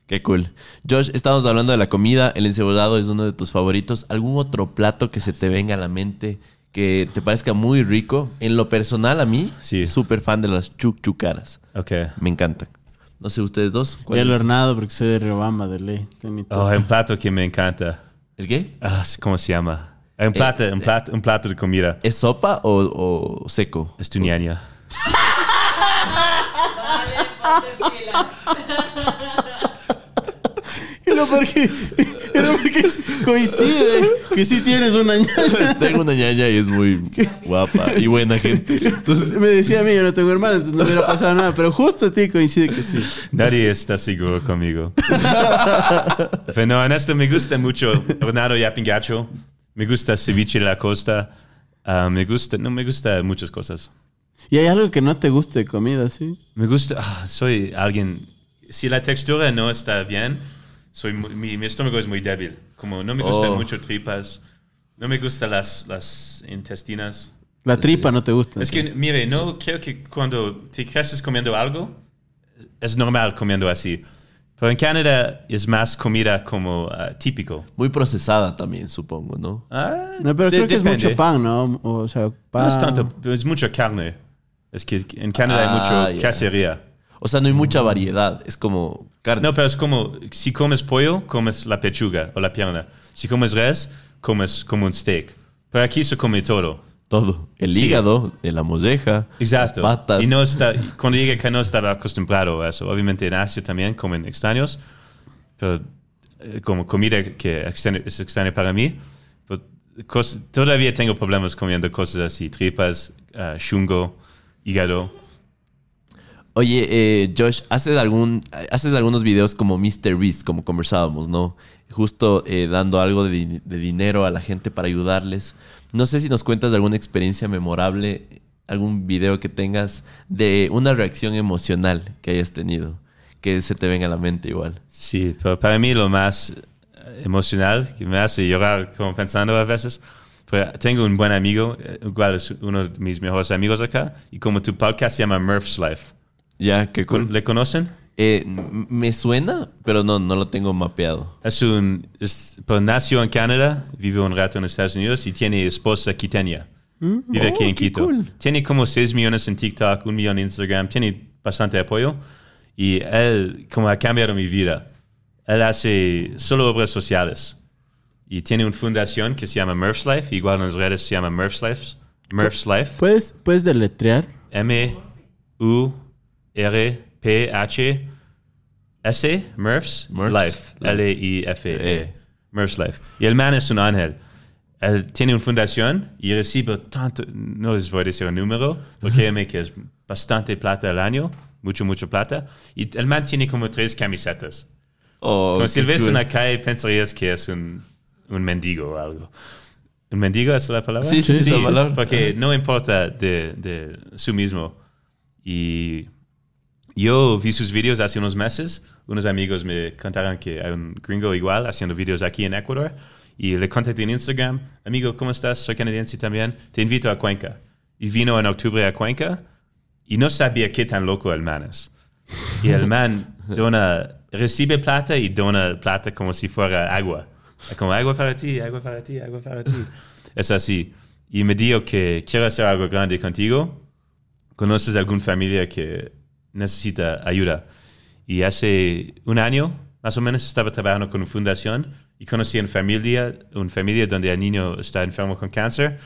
Qué cool. Josh, estamos hablando de la comida. El encebollado es uno de tus favoritos. ¿Algún otro plato que se te venga a la mente que te parezca muy rico? En lo personal, a mí, Sí. súper fan de las chuchucaras. Ok. Me encantan. No sé, ustedes dos. ¿cuál es? Hernado, porque soy de Riobamba, de ley. Mi Oh, hay un plato que me encanta. ¿El qué? Ah, ¿Cómo se llama? Hay un plato, un plato, un plato de comida. ¿Es sopa o, o seco? Es tu ñaña. Y lo peor que, y lo peor que coincide que sí tienes una ñaña. Tengo una ñaña y es muy guapa y buena gente. Entonces me decía a mí, yo no tengo hermano, entonces no hubiera pasado nada. Pero justo a ti coincide que sí. Nadie está seguro conmigo. Pero no, en esto me gusta mucho Renato Yapingacho. Me gusta ceviche de la costa. Ah, me gusta, no me gusta muchas cosas. Y hay algo que no te guste de comida, ¿sí? Me gusta, ah, soy alguien, si la textura no está bien, soy, mi, mi estómago es muy débil. Como no me gustan Oh. mucho tripas, no me gustan las, las intestinas. La tripa no te gusta. Es que, entonces. mire, no creo que cuando te creces comiendo algo, es normal comiendo así. Pero en Canadá es más comida como ah, típico. Muy procesada también, supongo, ¿no? Ah, No, pero de- creo que es mucho pan, ¿no? O sea, pan. No es tanto, es mucha carne. Es que en Canadá Ah, hay mucho ya. cacería. O sea, no hay mucha variedad. Es como carne. No, pero es como, si comes pollo, comes la pechuga o la pierna. Si comes res, comes como un steak. Pero aquí se come todo. todo. El Sí. hígado, la molleja, Exacto. las patas. Y no está, cuando llegué acá no estaba acostumbrado a eso. Obviamente en Asia también comen extraños, pero eh, como comida que es extraña para mí, pero todavía tengo problemas comiendo cosas así, tripas, ah, chungo, hígado. Oye, eh, Josh, haces, algún, haces algunos videos como Mr. Beast, como conversábamos, ¿no? Justo eh, dando algo de, de dinero a la gente para ayudarles. No sé si nos cuentas de alguna experiencia memorable, algún video que tengas de una reacción emocional que hayas tenido, que se te venga a la mente igual. Sí, pero para mí lo más eh, emocional, que me hace llorar como pensando a veces, fue, tengo un buen amigo, eh, igual es uno de mis mejores amigos acá, y como tu podcast se llama Murph's Life. Ya, que Con- ¿Le conocen? Eh, me suena, pero no, no lo tengo mapeado. Es un, es- pero nació en Canadá, vive un rato en Estados Unidos y tiene esposa quiteña. Vive aquí Oh, en qué Quito. cool. Tiene como 6 millones en TikTok, un millón en Instagram, tiene bastante apoyo. Y él, como ha cambiado mi vida, él hace solo obras sociales. Y tiene una fundación que se llama Murph's Life, igual en las redes se llama Murph's Life. Murph's Life. ¿Puedes, puedes deletrear? M-U-R-P-H-S, Murph's, Murph's Life, Life. L-I-F-E, Eh. Murph's Life. Y el man es un ángel. Él tiene una fundación y recibe tanto, no les voy a decir el número, porque créeme que es bastante plata al año, mucho, mucho plata. Y el man tiene como tres camisetas. Oh, Como si ves cool. en la calle pensarías que es un, un mendigo o algo. ¿Un mendigo es la palabra? Sí, sí, es la palabra. Porque no importa de, de su mismo. Y yo vi sus videos hace unos meses. Unos amigos me contaron que hay un gringo igual haciendo videos aquí en Ecuador. Y le contacté en Instagram. Amigo, ¿cómo estás? Soy canadiense también. Te invito a Cuenca. Y vino en octubre a Cuenca. Y no sabía qué tan loco el man es. Y el man dona, recibe plata y dona plata como si fuera agua. Como agua para ti, agua para ti, agua para ti. Es así. Y me dijo que quiero hacer algo grande contigo. ¿Conoces alguna familia que necesita ayuda? Y hace un año, más o menos, estaba trabajando con una fundación y conocí una familia, una familia donde el niño está enfermo con cáncer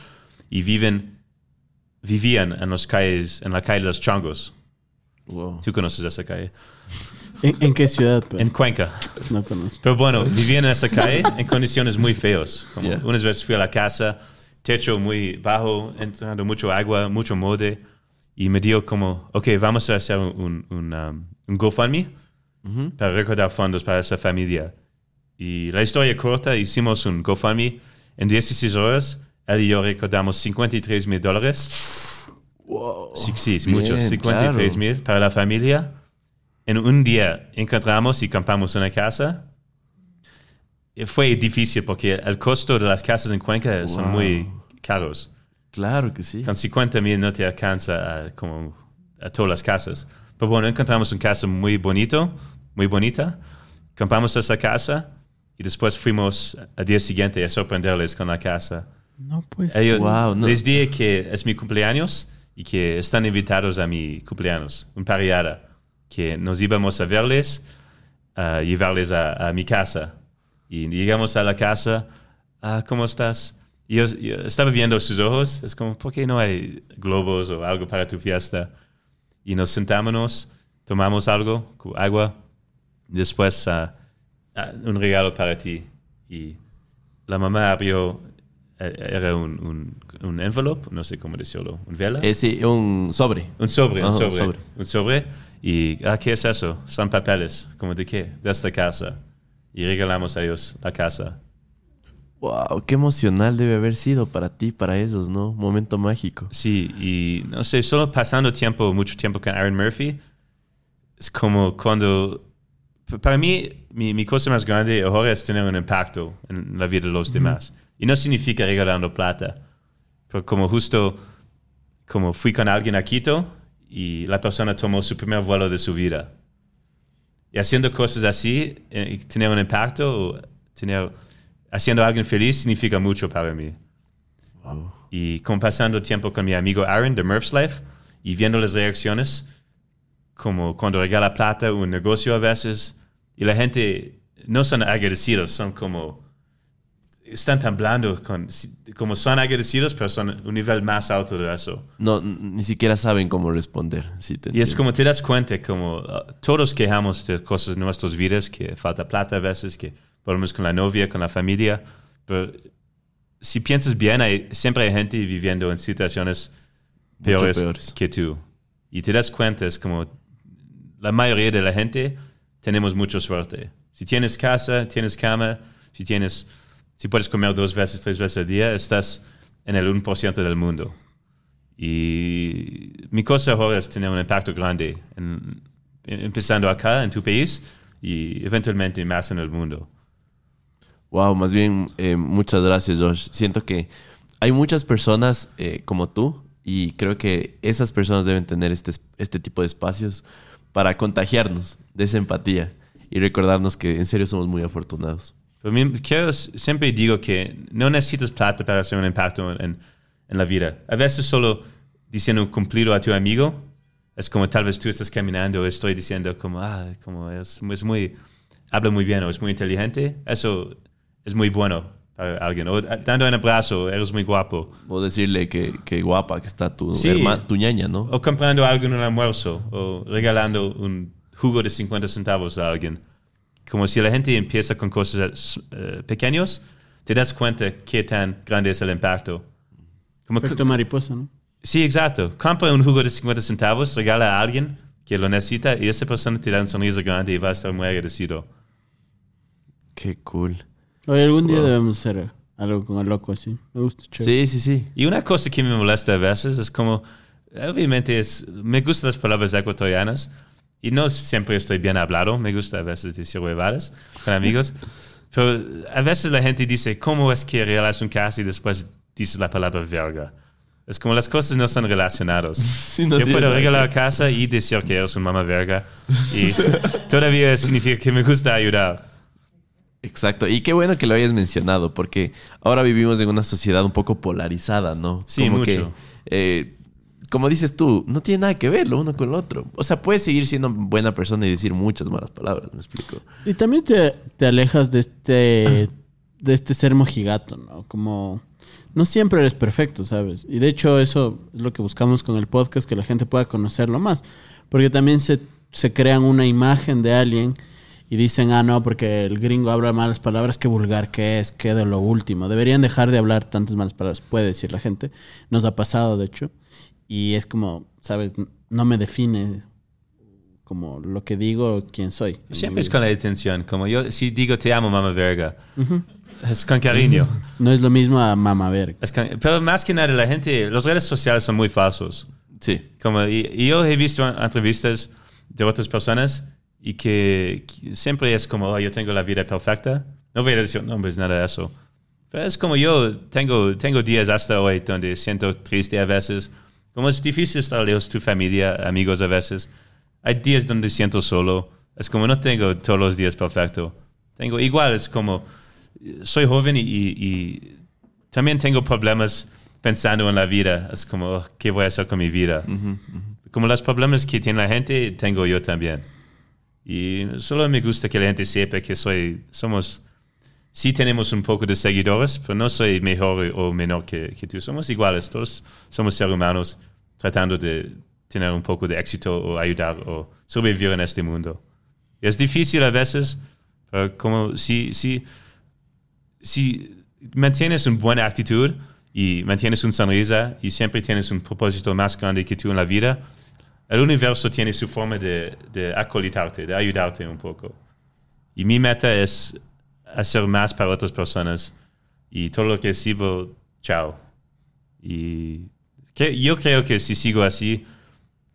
y viven, vivían en, los calles, en la calle de los chongos. Wow. Tú conoces esa calle. ¿En, en qué ciudad? pues? En Cuenca. No conozco. Pero bueno, vivían en esa calle en condiciones muy feas. Como Yeah. Unas veces fui a la casa, techo muy bajo, entrando mucho agua, mucho mode. Y me dijo como, ok, vamos a hacer un, un, um, un GoFundMe para recordar fondos para esa familia. Y la historia corta, hicimos un GoFundMe. En 16 horas, él y yo recordamos 53 mil dólares. Sí, sí, es mucho. Bien, 53 mil para la familia. En un día encontramos y compramos una casa. Fue difícil porque el costo de las casas en Cuenca son Wow. muy caros. Claro que sí. Con 50 mil no te alcanza a, como, a todas las casas. Pero bueno, encontramos una casa muy bonito, muy bonita. Compramos esa casa y después fuimos al día siguiente a sorprenderles con la casa. No, pues. Ellos, Wow, no. Les dije que es mi cumpleaños y que están invitados a mi cumpleaños, un pariada, que nos íbamos a verles, a llevarles a, a mi casa. Y llegamos a la casa, ah, ¿cómo estás? Y yo, yo estaba viendo sus ojos, es como, ¿por qué no hay globos o algo para tu fiesta? Y nos sentámonos, tomamos algo, agua, después ah, ah, un regalo para ti. Y la mamá abrió, eh, era un, un, un envelope, no sé cómo decirlo, un vela. Eh, sí, un sobre. Un sobre, un Ajá, sobre, un sobre. un sobre. Y, ah, ¿qué es eso? Son papeles. ¿Cómo de qué? De esta casa. Y regalamos a ellos la casa. Wow, qué emocional debe haber sido para ti, para ellos, ¿no? Momento mágico. Sí, y no sé, solo pasando tiempo, mucho tiempo con Aaron Murphy, es como cuando, para mí, mi, mi cosa más grande ahora es tener un impacto en la vida de los demás. Y no significa regalando plata, pero como justo, como fui con alguien a Quito y la persona tomó su primer vuelo de su vida. Y haciendo cosas así, eh, tener un impacto, tener, haciendo a alguien feliz significa mucho para mí. Y como pasando tiempo con mi amigo Aaron de Murph's Life y viendo las reacciones, como cuando regala plata un negocio a veces, y la gente no son agradecidos, son como están temblando, con, si- como son agradecidos, pero son un nivel más alto de eso. No, ni siquiera saben cómo responder. Sí, te Y es como te das cuenta, como uh, todos quejamos de cosas en nuestras vidas, que falta plata a veces, que problemas con la novia, con la familia, pero si piensas bien, hay, siempre hay gente viviendo en situaciones peores, peores. que tú. Y te das cuenta, es como la mayoría de la gente tenemos mucha suerte. Si tienes casa, tienes cama, si tienes, si puedes comer dos veces, tres veces al día, estás en el 1% del mundo. Y mi cosa ahora es tener un impacto grande, en- en- empezando acá, en tu país, y eventualmente más en el mundo. Wow, más bien, eh, muchas gracias, Josh. Siento que hay muchas personas eh, como tú y creo que esas personas deben tener este, es- este tipo de espacios para contagiarnos de esa empatía y recordarnos que en serio somos muy afortunados. Pero mi- quiero, siempre digo que no necesitas plata para hacer un impacto en, en la vida. A veces solo diciendo cumplido a tu amigo es como tal vez tú estás caminando estoy diciendo como, ah, como es, es muy, habla muy bien o es muy inteligente. Eso es muy bueno para alguien. O dando un abrazo, eres muy guapo. O decirle que, que guapa que está tu, Sí. herma- tu ñaña, ¿no? O comprando algo en un almuerzo o regalando un jugo de 50 centavos a alguien. Como si la gente empieza con cosas eh, pequeñas, te das cuenta qué tan grande es el impacto. Como Efecto mariposa, ¿no? Sí, exacto. Compra un jugo de 50 centavos, regala a alguien que lo necesita y esa persona te da una sonrisa grande y va a estar muy agradecido. Qué cool. Oye, algún día Wow. debemos hacer algo con el loco así. Me gusta, chévere. Sí, sí, sí. Y una cosa que me molesta a veces es como, obviamente es, me gustan las palabras ecuatorianas y no siempre estoy bien hablado, me gusta a veces decir huevadas con amigos, pero a veces la gente dice, ¿cómo es que regalas un casa y después dices la palabra verga? Es como las cosas no son relacionadas. no Yo puedo regalar casa y decir que eres un mamá verga y todavía significa que me gusta ayudar. Exacto. Y qué bueno que lo hayas mencionado, porque ahora vivimos en una sociedad un poco polarizada, ¿no? Sí, como mucho. que, eh, como dices tú, no tiene nada que ver lo uno con lo otro. O sea, puedes seguir siendo buena persona y decir muchas malas palabras, me explico. Y también te, te alejas de este, de este ser mojigato, ¿no? Como no siempre eres perfecto, ¿sabes? Y de hecho eso es lo que buscamos con el podcast, que la gente pueda conocerlo más. Porque también se, se crean una imagen de alguien y dicen, ah, no, porque el gringo habla malas palabras, qué vulgar que es, qué de lo último. Deberían dejar de hablar tantas malas palabras, puede decir la gente. Nos ha pasado, de hecho. Y es como, ¿sabes? No me define como lo que digo, quién soy. Siempre es con la intención, como yo, si digo te amo mamá verga, es con cariño. No es lo mismo a mamá ver. Es con- pero más que nada, la gente, las redes sociales son muy falsos. Sí. Como, y, y yo he visto entrevistas de otras personas y que, siempre es como, "Oh, yo tengo la vida perfecta. No voy a decir nombres, nada de eso. Pero es como yo tengo, tengo días hasta hoy donde siento triste a veces. Como es difícil estar lejos de tu familia, amigos a veces. Hay días donde siento solo. Es como no tengo todos los días perfecto. Tengo igual, es como soy joven y, y- y también tengo problemas pensando en la vida. Es como, "Oh, ¿qué voy a hacer con mi vida? Como los problemas que tiene la gente, tengo yo también. Y solo me gusta que la gente sepa que soy, somos, sí tenemos un poco de seguidores, pero no soy mejor o menor que, que tú. Somos iguales, todos somos seres humanos tratando de tener un poco de éxito o ayudar o sobrevivir en este mundo. Es difícil a veces, pero como si, si, si mantienes una buena actitud y mantienes una sonrisa y siempre tienes un propósito más grande que tú en la vida, el universo tiene su forma de, de acolitarte, de ayudarte un poco. Y mi meta es hacer más para otras personas y todo lo que recibo, chao. Y que- yo creo que si sigo así,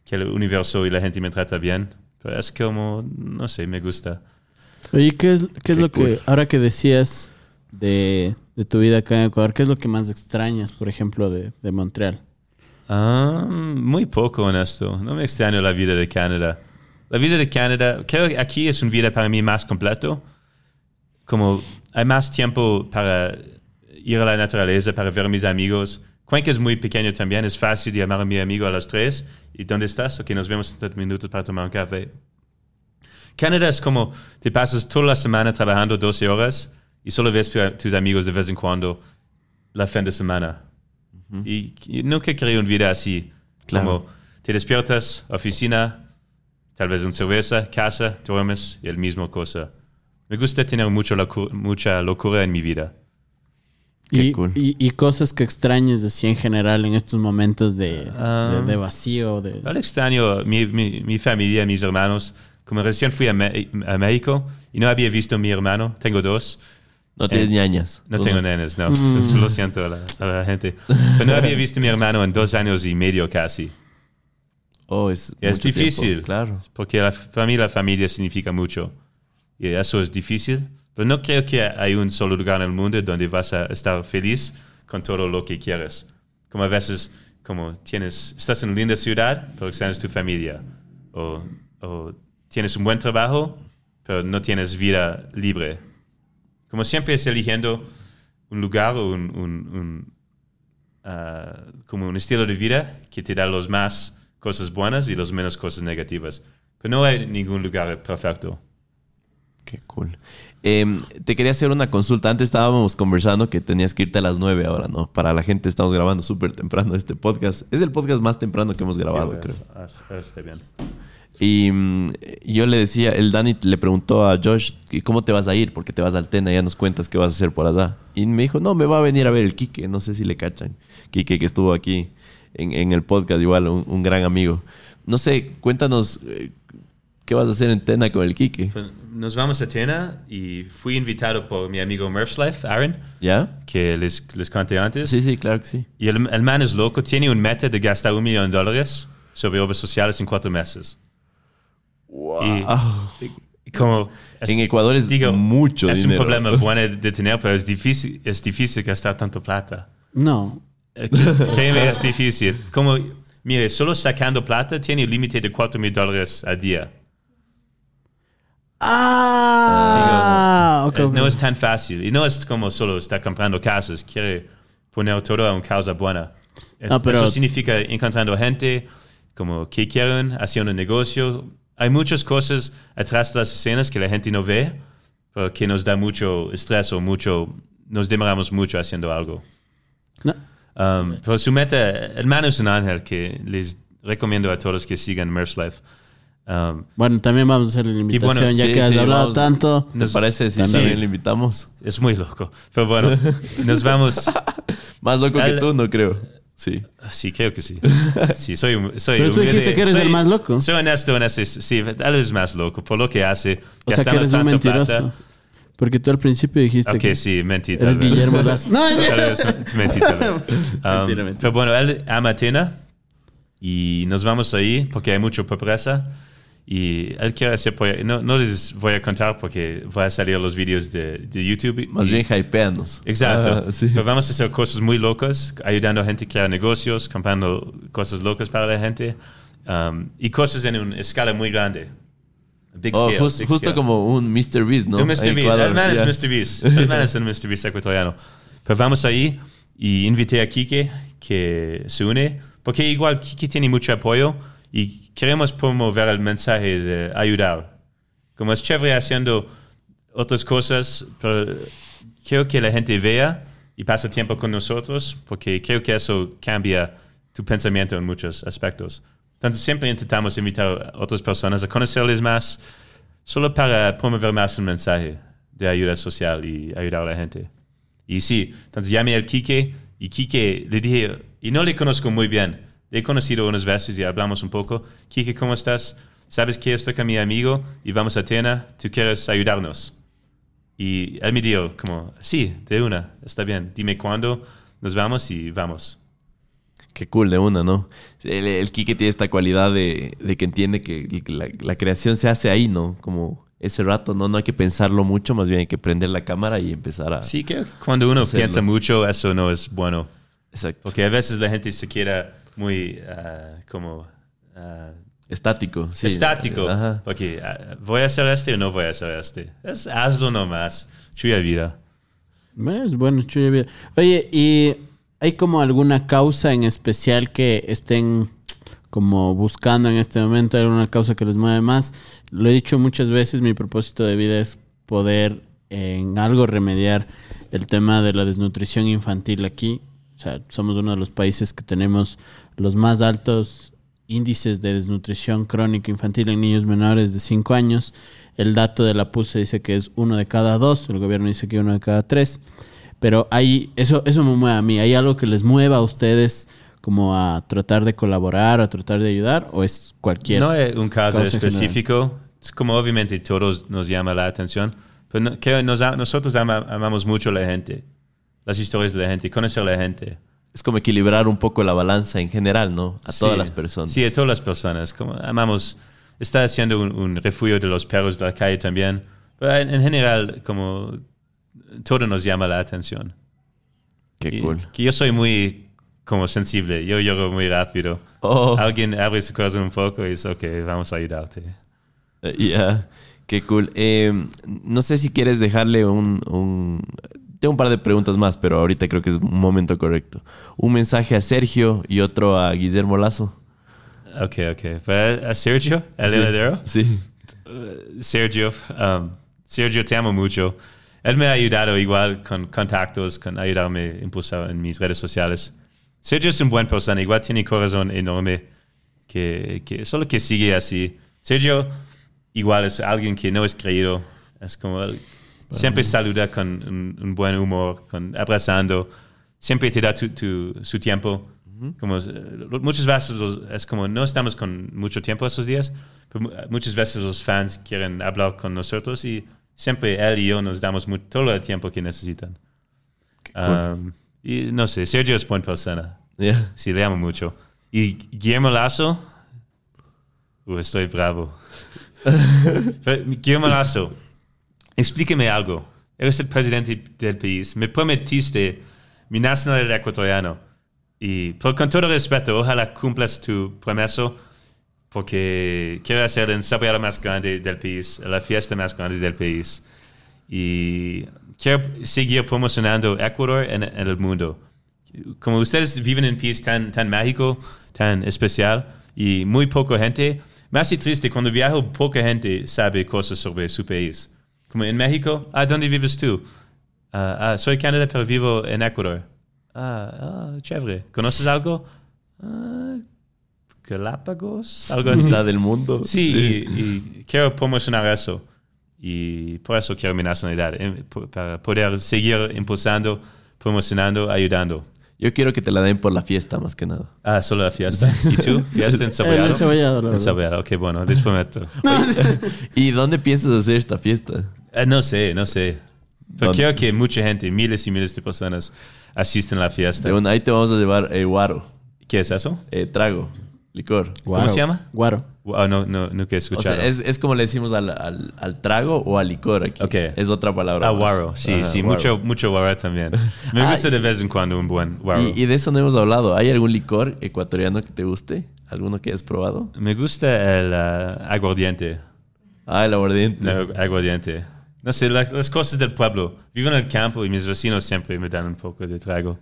que el universo y la gente me trata bien, pero es como, no sé, me gusta. Oye, ¿qué es, qué es Qué lo cool. que, ahora que decías de, de tu vida acá en Ecuador, qué es lo que más extrañas, por ejemplo, de, de Montreal? Ah, muy poco honesto. No me extraño la vida de Canadá. La vida de Canadá, creo que aquí es una vida para mí más completo. Como hay más tiempo para ir a la naturaleza, para ver a mis amigos. Cuenca es muy pequeño también, es fácil llamar a mi amigo a las tres. ¿Y dónde estás? Ok, nos vemos en 30 minutos para tomar un café. Canadá es como te pasas toda la semana trabajando 12 horas y solo ves tu- tus amigos de vez en cuando la fin de semana. Y, y nunca quería una vida así. Claro. Como te despiertas, oficina, tal vez una cerveza, casa, duermes y el mismo cosa. Me gusta tener mucho locu- mucha locura en mi vida. Qué Y, cool. y- y cosas que extrañes así en general en estos momentos de, Ah. de- de vacío. De... Al extraño mi, mi, mi familia, mis hermanos. Como recién fui a, Me- a México y no había visto a mi hermano, tengo dos. No tienes Eh, ñañas. No tengo nenes, no. Lo siento a la, a la gente. Pero no había visto a mi hermano en dos años y medio casi. Oh, es, Es difícil. tiempo, Claro. Porque la, para mí la familia significa mucho. Y eso es difícil. Pero no creo que hay un solo lugar en el mundo donde vas a estar feliz con todo lo que quieres. Como a veces, como tienes, estás en una linda ciudad, pero extrañas tu familia. O, o tienes un buen trabajo, pero no tienes vida libre. Como siempre es eligiendo un lugar o un, un- un, ah, como un estilo de vida que te da los más cosas buenas y los menos cosas negativas. Pero no hay ningún lugar perfecto. Qué cool. Em, te quería hacer una consulta. Antes estábamos conversando que tenías que irte a las 9 ahora, ¿no? Para la gente estamos grabando súper temprano este podcast. Es el podcast más temprano que hemos grabado, Sí, creo. es- es- está bien. Y mm, yo le decía, el Dani le preguntó a Josh, "¿Y ¿cómo te vas a ir? Porque te vas al Tena, ya nos cuentas qué vas a hacer por allá. Y me dijo, no, me va a venir a ver el Quique, no sé si le cachan. Quique que estuvo aquí en, en el podcast, igual, un, un gran amigo. No sé, cuéntanos eh, qué vas a hacer en Tena con el Quique. Pues, Nos vamos a Tena y fui invitado por mi amigo Murph's Life, Aaron, ¿Ya? que les, les conté antes. Sí, sí, claro que sí. Y el, el man es loco, tiene un meta de gastar un millón de dólares sobre obras sociales en cuatro meses. Y, y como es- En Ecuador es mucho es dinero. un problema bueno de tener, pero es difícil, es difícil gastar tanto plata. No. Créeme, es difícil. Como, mire, solo sacando plata tiene un límite de 4 mil dólares al día. Ah. No es tan fácil. Y no es como solo estar comprando casas. Quiere poner todo a una causa buena. No, pero- Eso significa encontrando gente como que quieren, haciendo un negocio. Hay muchas cosas atrás de las escenas que la gente no ve, pero que nos da mucho estrés o mucho, nos demoramos mucho haciendo algo. No. Um, pero su meta, el man es un ángel que les recomiendo a todos que sigan Merch Life. Um, Bueno, también vamos a hacer la invitación, bueno, ya sí, que has sí, hablado vamos. tanto. ¿Te parece si sí. también le invitamos? es muy loco. Pero bueno, nos vamos. Más loco que Al- tú, no creo. Sí. Sí, creo que sí. Sí, soy, soy Pero tú humilde. dijiste que eres Soy- el más loco. Soy honesto en ese. Sí, tal vez más loco por lo que hace. O sea, que eres un mentiroso. plata. Porque tú al principio dijiste Ok, que sí, mentí. eres vez. Guillermo Lazo. No, es Tal vez mentí, tal vez. Um, Mentira, mentira. Pero bueno, él ama Atena y nos vamos ahí porque hay mucha pobreza y él quiere hacer... No, no les voy a contar porque voy a salir los vídeos de, de YouTube. Más y- bien hypeanos. Exacto. Ah, sí. Pero vamos a hacer cosas muy locas, ayudando a gente a crear negocios, comprando cosas locas para la gente um, y cosas en una escala muy grande. Big Oh, scale, jus- big justo scale. como un Mr. Beast, ¿no? Un Mr. Beast. El man ya. es Mr. Beast. El man es el Mr. Beast ecuatoriano. Pero vamos ahí y invité a Kike que se une, porque igual Kike tiene mucho apoyo y queremos promover el mensaje de ayudar. Como es chévere haciendo otras cosas, pero quiero que la gente vea y pase tiempo con nosotros, porque creo que eso cambia tu pensamiento en muchos aspectos. Entonces siempre intentamos invitar a otras personas a conocerles más, solo para promover más el mensaje de ayuda social y ayudar a la gente. Y sí, entonces llamé al Quique y Quique le dije, y no le conozco muy bien, he conocido unas veces y hablamos un poco. Quique, ¿cómo estás? ¿Sabes que estoy con mi amigo y vamos a Tena? ¿Tú quieres ayudarnos? Y él me dijo, como, sí, de una, está bien, dime cuándo, nos vamos y vamos. Qué cool de una, ¿no? El, el Kike tiene esta cualidad de, de que entiende que la, la creación se hace ahí, ¿no? Como ese rato, ¿no? No hay que pensarlo mucho, más bien hay que prender la cámara y empezar a... Sí, que cuando uno Hacerlo. piensa mucho, eso no es bueno. Exacto. Porque a veces la gente se queda muy, ah, como, ah, Estático, sí. estático. Ajá. Porque ah, voy a hacer este o no voy a hacer este. Es, hazlo nomás. Chuya vida. ¿Ves? Bueno, chuya vida. Oye, ¿y hay como alguna causa en especial que estén como buscando en este momento? ¿Hay alguna causa que les mueve más? Lo he dicho muchas veces, mi propósito de vida es poder en algo remediar el tema de la desnutrición infantil aquí. O sea, somos uno de los países que tenemos los más altos índices de desnutrición crónica infantil en niños menores de 5 años. El dato de la PUSE dice que es uno de cada dos, el gobierno dice que uno de cada tres. Pero hay, eso, eso me mueve a mí. ¿Hay algo que les mueva a ustedes como a tratar de colaborar, a tratar de ayudar? ¿O es cualquier No hay un caso específico. Es como obviamente todos nos llama la atención, pero no- que nos nosotros ama- amamos mucho a la gente, las historias de la gente, conocer a la gente. Es como equilibrar un poco la balanza en general, ¿no? A todas Sí. las personas. Sí, a todas las personas. Como amamos, está haciendo un, un refugio de los perros de la calle también. Pero en, en general, como todo nos llama la atención. Qué Y- cool. que yo soy muy como sensible, yo lloro muy rápido. Oh, Alguien abre su corazón un poco y dice, ok, vamos a ayudarte. eh, ya. Qué cool. Eh, no sé si quieres dejarle un, un- Tengo un par de preguntas más, pero ahorita creo que es un momento correcto. Un mensaje a Sergio y otro a Guillermo Lazo. Ok, ok. A Sergio, el Sí. heredero. Sí. Sergio, um, Sergio, te amo mucho. Él me ha ayudado igual con contactos, con ayudarme a impulsar en mis redes sociales. Sergio es un buen persona, igual tiene corazón enorme, que, que solo que sigue así. Sergio igual es alguien que no es creído, es como siempre saluda con un, un buen humor, con abrazando, siempre te da tu, tu- su tiempo. Como, eh, muchas veces los- es como no estamos con mucho tiempo esos días, pero mu- muchas veces los fans quieren hablar con nosotros y siempre él y yo nos damos todo el tiempo que necesitan. Um, y no sé, Sergio es buena persona. Ya. Sí, le amo mucho. Y Guillermo Lazo, uh, estoy bravo. Guillermo Lazo, explíqueme algo. Eres el presidente del país. Me prometiste mi nacionalidad ecuatoriano. Y por, con todo respeto, ojalá cumplas tu promesa porque quiero hacer el ensayado más grande del país, la fiesta más grande del país. Y quiero seguir promocionando Ecuador en, en el mundo. Como ustedes viven en un país tan, tan mágico, tan especial, y muy poca gente, me hace triste cuando viajo, poca gente sabe cosas sobre su país. Como en México, ah, ¿dónde vives tú? "Ah, ah, soy Canadá, pero vivo en Ecuador. Ah, ah, chévere. ¿Conoces algo? Ah, Galápagos, algo así. Mitad del mundo. Sí, y, y quiero promocionar eso. Y por eso quiero mi nacionalidad, para poder seguir impulsando, promocionando, ayudando. Yo quiero que te la den por la fiesta, más que nada. Ah, solo la fiesta. ¿Y tú? ¿Fiesta en Cebollado? El encebollado, la En. Cebollado, ok, bueno, les prometo. ¿Y dónde piensas hacer esta fiesta? Eh, no sé, no sé. Pero ¿Dónde? quiero que mucha gente, miles y miles de personas, asisten a la fiesta. De una- ahí te vamos a llevar eh, guaro, ¿Qué es eso? eh, trago, licor. ¿Cómo se llama? Guaro. Wow, no, no, nunca he O escuchado. sea, es, es como le decimos al, al- al trago o al licor aquí. Ok. Es otra palabra. Ah, guaro, sí, Ajá, sí, guaro. mucho, mucho guaro también. Me Ah, gusta y- de vez en cuando un buen guaro. Y, y de eso no hemos hablado. ¿Hay algún licor ecuatoriano que te guste? ¿Alguno que hayas probado? Me gusta el ah, aguardiente. Ah, el aguardiente. El aguardiente. No sé, las, las cosas del pueblo. Vivo en el campo y mis vecinos siempre me dan un poco de trago.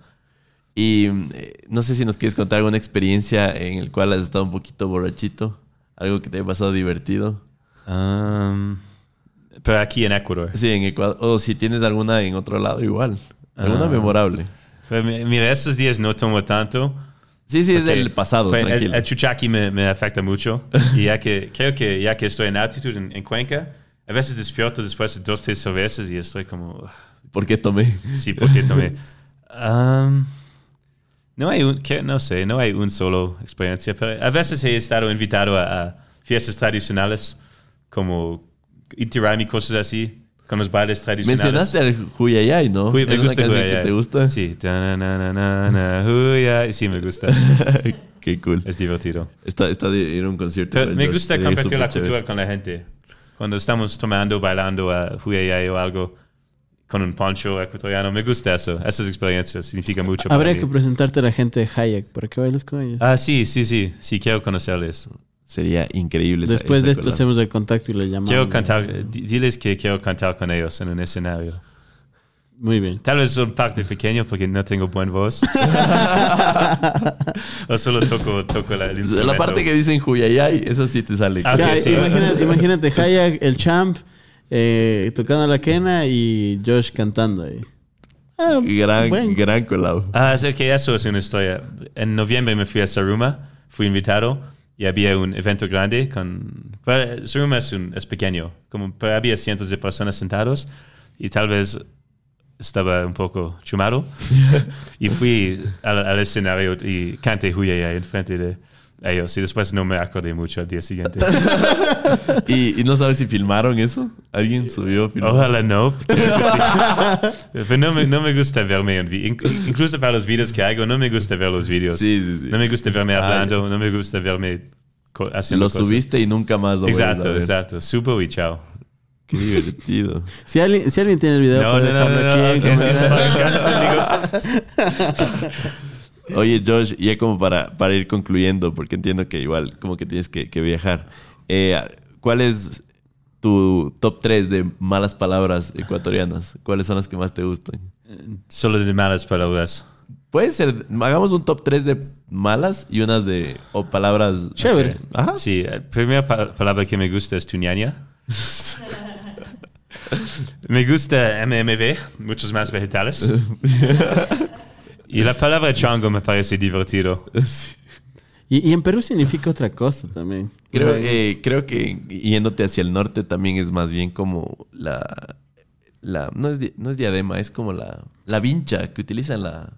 Y eh, no sé si nos quieres contar alguna experiencia en el cual has estado un poquito borrachito. Algo que te haya pasado divertido. Um, pero aquí en Ecuador. Sí, en Ecuador. O si tienes alguna en otro lado, igual. Alguna Ah. memorable. Pero mi- mira, estos días no tomo tanto. Sí, sí, es del pasado, pues, el, el chuchaqui me, me afecta mucho. y ya que, creo que ya que estoy en altitud en, en Cuenca, a veces despierto después de dos, tres cervezas y estoy como... ¿Por qué tomé? Sí, porque tomé. Um, no hay un, que- no sé, no hay un solo experiencia, pero a veces he estado invitado a, a fiestas tradicionales, como Itirami, cosas así, con los bailes tradicionales. Mencionaste al Huyayay, ¿no? Uy, me ¿Es una gusta canción Huyayay. que te gusta? Sí. Ta-na-na-na-na, Huyay. Sí, me gusta. Qué cool. Es divertido. Está, está de ir a un concierto. Pero me gusta compartir la cultura con la gente. Cuando estamos tomando, bailando a o algo, con un poncho ecuatoriano, me gusta eso. Esas experiencias significan mucho para Habría mí. que presentarte a la gente de Hayek para que bailes con ellos. Ah, sí, sí, sí. Sí, quiero conocerles. Sería increíble. esa- Después esa de esto colada. hacemos el contacto y le llamamos. Quiero cantar, di- diles que quiero cantar con ellos en un escenario. Muy bien. Tal vez un parte pequeño porque no tengo buena voz. o solo toco, toco la, el instrumento. La parte que dicen Huyayay, eso sí te sale. Ah, ok, Ya, sí. imagínate, imagínate Hayek, el champ eh, tocando la quena y Josh cantando ahí. Ah, Gran, bueno. gran colado. Ah, es que eso es una historia. En noviembre me fui a Saruma, fui invitado y había un evento grande con... Saruma es, un- es pequeño, como, pero había cientos de personas sentados y tal vez estaba un poco chumado y fui al, al escenario y canté Huye ahí enfrente de ellos y después no me acordé mucho al día siguiente. ¿Y, y no sabes si filmaron eso? ¿Alguien subió? filmó? Ojalá no. Pero no me, no me gusta verme en Incluso para los videos que hago, no me gusta ver los videos. Sí, sí, sí. No me gusta verme Ah, hablando, no me gusta verme haciendo Lo cosas. subiste y nunca más lo Exacto, exacto. Subo y chao. Qué divertido. Si alguien, si alguien tiene el video, No, puede no, dejarlo aquí en sí, Oye, Josh, ya como para, para ir concluyendo, porque entiendo que igual como que tienes que, que viajar. eh, ¿Cuál es tu top 3 de malas palabras ecuatorianas? ¿Cuáles son las que más te gustan? Solo de malas palabras. Puede ser, hagamos un top 3 de malas y unas de o palabras Chéveres. Ajá. Sí, la primera pa- palabra que me gusta es tuñaña. me gusta MMV, muchos más vegetales. y la palabra chango me parece divertido. Y, y en Perú significa otra cosa también. Creo, eh, creo que yéndote hacia el norte también es más bien como la... la no, es di- no es diadema, es como la, la vincha que utilizan la,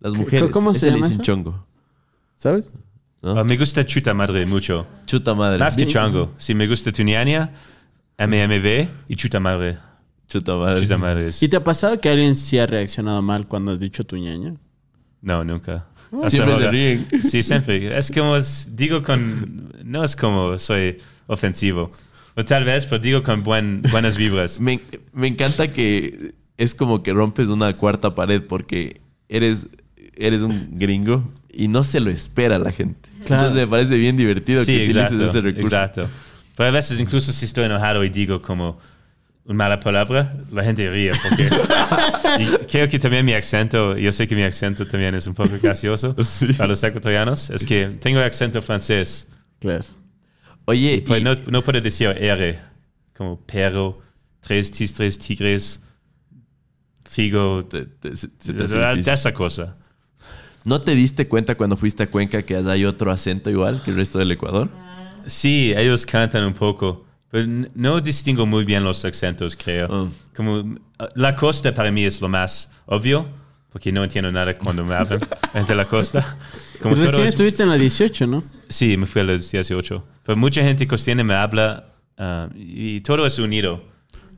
las mujeres. cómo se llama dicen eso? chongo. ¿Sabes? ¿no? Ah, me gusta chuta madre mucho. Chuta madre. Más que chango. Sí, me gusta tuñaña, MMV y chuta madre. Chuta madre. Chuta madre ¿Y te ha pasado que alguien sí ha reaccionado mal cuando has dicho tu ñaña? No, nunca. Hasta Siempre se ríen. Sí, siempre. Es como, es- digo con, no es como soy ofensivo. O tal vez, pero digo con buen, buenas vibras. Me, me encanta que es como que rompes una cuarta pared porque eres, eres un gringo y no se lo espera la gente. Claro. Entonces me parece bien divertido Sí, que utilices exacto. ese recurso. Exacto. Pero a veces, incluso si estoy enojado y digo como una mala palabra, la gente ríe porque... y creo que también mi acento, yo sé que mi acento también es un poco gracioso Sí. para los ecuatorianos, es que tengo acento francés. Claro. Oye, Pues y- no, no puedo decir R, como perro, tres tistres, tigres, trigo, te- te- te de, de esa cosa. ¿no te diste cuenta cuando fuiste a Cuenca que allá hay otro acento igual que el resto del Ecuador? Sí, ellos cantan un poco, pero no distingo muy bien los acentos, creo. Oh. Como la costa para mí es lo más obvio, porque no entiendo nada cuando me hablan de la costa. Como todo Recién es- estuviste en la 18, ¿no? Sí, me fui a los 18. Pero mucha gente costeña me habla ah, y todo es unido.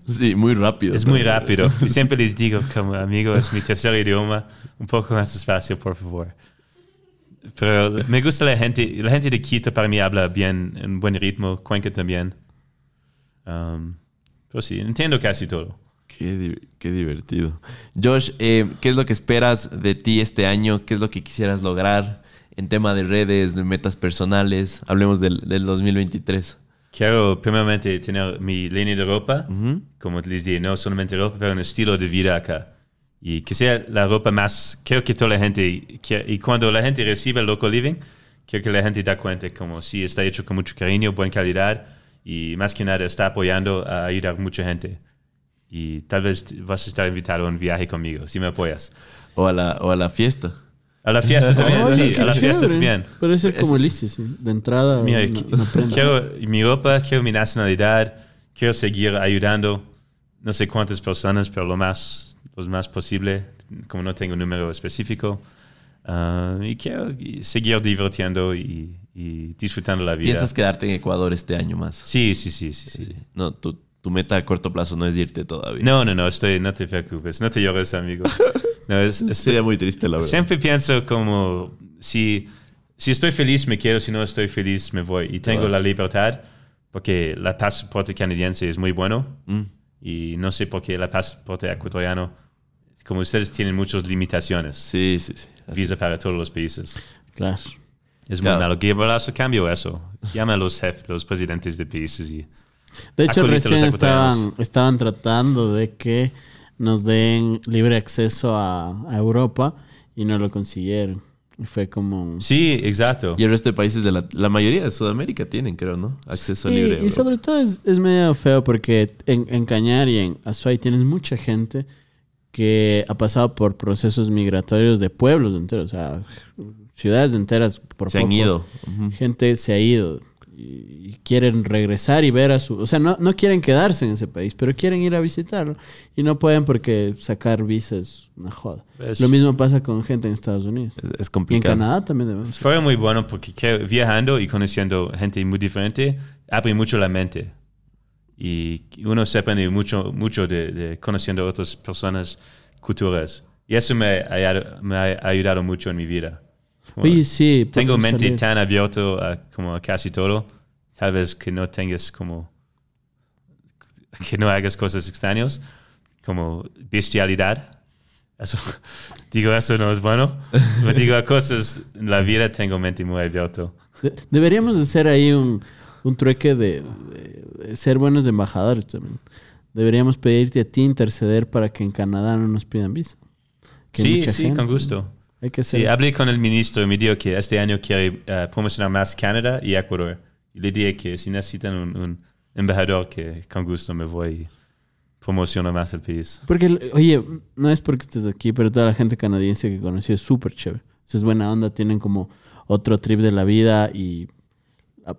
Sí, muy rápido. Es muy rápido. Y siempre les digo, como amigo, es mi tercer idioma, un poco más despacio, por favor. Pero me gusta la gente, la gente de Quito para mí habla bien, en buen ritmo, Cuenca también. Um, pero sí, entiendo casi todo. Qué, qué divertido. Josh, eh, ¿qué es lo que esperas de ti este año? ¿Qué es lo que quisieras lograr en tema de redes, de metas personales? Hablemos del, del 2023. Quiero primeramente tener mi línea de ropa, Ujú. como les dije, no solamente ropa, pero un estilo de vida acá. Y que sea la ropa más, quiero que toda la gente, que- y cuando la gente recibe el local living, quiero que la gente da cuenta como si está hecho con mucho cariño, buena calidad, y más que nada está apoyando a ayudar a mucha gente. Y tal vez vas a estar invitado a un viaje conmigo, si me apoyas. O a la, o a la fiesta. A la fiesta también, Oye, sí, a la fiesta chévere. también. Puede ser como Es- Alicia, sí. De entrada, Mira, una- una quiero mi ropa, quiero mi nacionalidad, quiero seguir ayudando no sé cuántas personas, pero lo más, lo más posible, como no tengo un número específico. Ah, y quiero seguir divirtiendo y, y disfrutando la vida. ¿Piensas quedarte en Ecuador este año más? Sí, sí, sí, sí, sí. Sí. No, tu, tu meta a corto plazo no es irte todavía. No, no, no, estoy, no te preocupes, no te llores, amigo. No, es, es- Sería muy triste, la verdad. Siempre pienso como si, si estoy feliz me quedo, si no estoy feliz me voy. Y tengo la libertad porque el pasaporte canadiense es muy bueno Mm. y no sé por qué el pasaporte ecuatoriano, como ustedes tienen muchas limitaciones, Sí, sí, sí. Visa para todos los países. Claro. Es Claro. muy malo. Que Bolazo cambio eso. Llama a los jefes, los presidentes de países y De hecho, a recién estaban, estaban tratando de que nos den libre acceso a, a Europa y no lo consiguieron. Y fue como... Sí, exacto. Y el resto de países de la, la mayoría de Sudamérica tienen, creo, ¿no? Acceso Sí, libre. y bro. sobre todo es, es medio feo porque en, en Cañar y en Azuay tienes mucha gente que ha pasado por procesos migratorios de pueblos enteros, o sea, ciudades enteras por Se han poco. ido. Ujú. Gente se ha ido y quieren regresar y ver a su... O sea, no, no quieren quedarse en ese país, pero quieren ir a visitarlo. Y no pueden porque sacar visa es una joda. Es- Lo mismo pasa con gente en Estados Unidos. Es, es Y en complicado. Canadá también. Fue muy bueno porque que- viajando y conociendo gente muy diferente abre mucho la mente. Y uno se aprende mucho, mucho de, de conociendo otras personas, culturas. Y eso me ha, ayudado- me ha ayudado mucho en mi vida. Como Oye, sí. tengo mente salir. tan abierto a, como a casi todo. Tal vez que no tengas como... Que no hagas cosas extrañas, como bestialidad. Eso, digo, eso no es bueno. Pero digo, a cosas en la vida tengo mente muy abierta. De- Deberíamos hacer ahí un, un trueque de, de- de ser buenos embajadores también. Deberíamos pedirte a ti interceder para que en Canadá no nos pidan visa. Que Sí, sí, gente- con gusto. Hay que Sí, hablé con el ministro y me dijo que este año quiere eh, promocionar más Canadá y Ecuador. Y le dije que si necesitan un, un embajador, que con gusto me voy y promociono más el país. Porque, oye, no es porque estés aquí, pero toda la gente canadiense que conocí es súper chévere. Es buena onda, tienen como otro trip de la vida y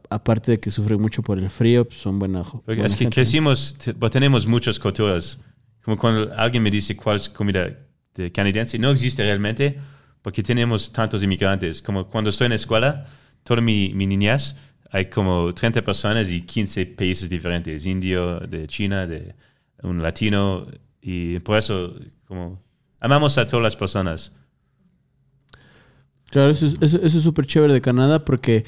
aparte de que sufren mucho por el frío, pues son buena, buena es que gente. crecimos, pues tenemos muchas culturas. Como cuando alguien me dice cuál es comida de canadiense, no existe realmente porque tenemos tantos inmigrantes. Como cuando estoy en la escuela, toda mi, mi niñez, hay como 30 personas y 15 países diferentes. Indio, de China, de un latino. Y por eso, como, amamos a todas las personas. Claro, eso es eso, eso es súper chévere de Canadá porque,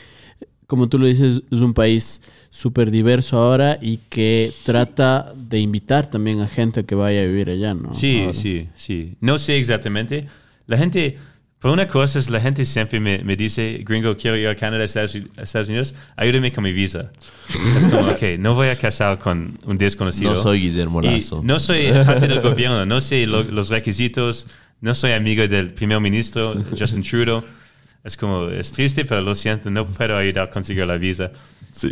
como tú lo dices, es un país súper diverso ahora y que trata de invitar también a gente que vaya a vivir allá, ¿no? Sí, Ahora. sí, sí. No sé exactamente. La gente, por una cosa es, la gente siempre me, me dice, gringo, quiero ir a Canadá, Estados, a Estados Unidos, ayúdame con mi visa. Es como, ok, no voy a casar con un desconocido. No soy Guillermo Y Lazo. no soy parte del gobierno, no sé lo- los requisitos, no soy amigo del primer ministro, Justin Trudeau. Es como, es triste, pero lo siento, no puedo ayudar a conseguir la visa. Sí.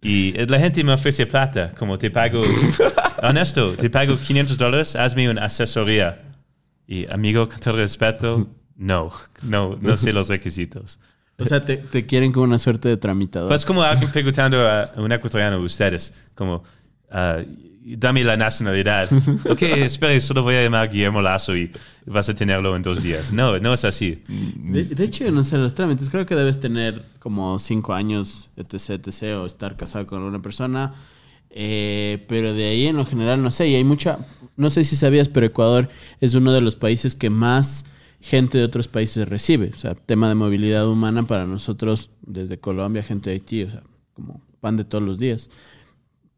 Y la gente me ofrece plata, como te pago, honesto, te pago 500 dólares, hazme una asesoría. Y amigo, con todo respeto, no, no, no sé los requisitos. O sea, te, te quieren como una suerte de tramitador. Pues como alguien preguntando a un ecuatoriano, ustedes, como, ah, dame la nacionalidad. Ok, espere, solo voy a llamar a Guillermo Lazo y vas a tenerlo en dos días. No, no es así. De, de hecho, no sé los trámites. Creo que debes tener como cinco años, etc, etc, o estar casado con una persona. Eh, pero de ahí en lo general no sé. Y hay mucha. No sé si sabías, pero Ecuador es uno de los países que más gente de otros países recibe. O sea, tema de movilidad humana para nosotros, desde Colombia, gente de Haití, o sea, como pan de todos los días.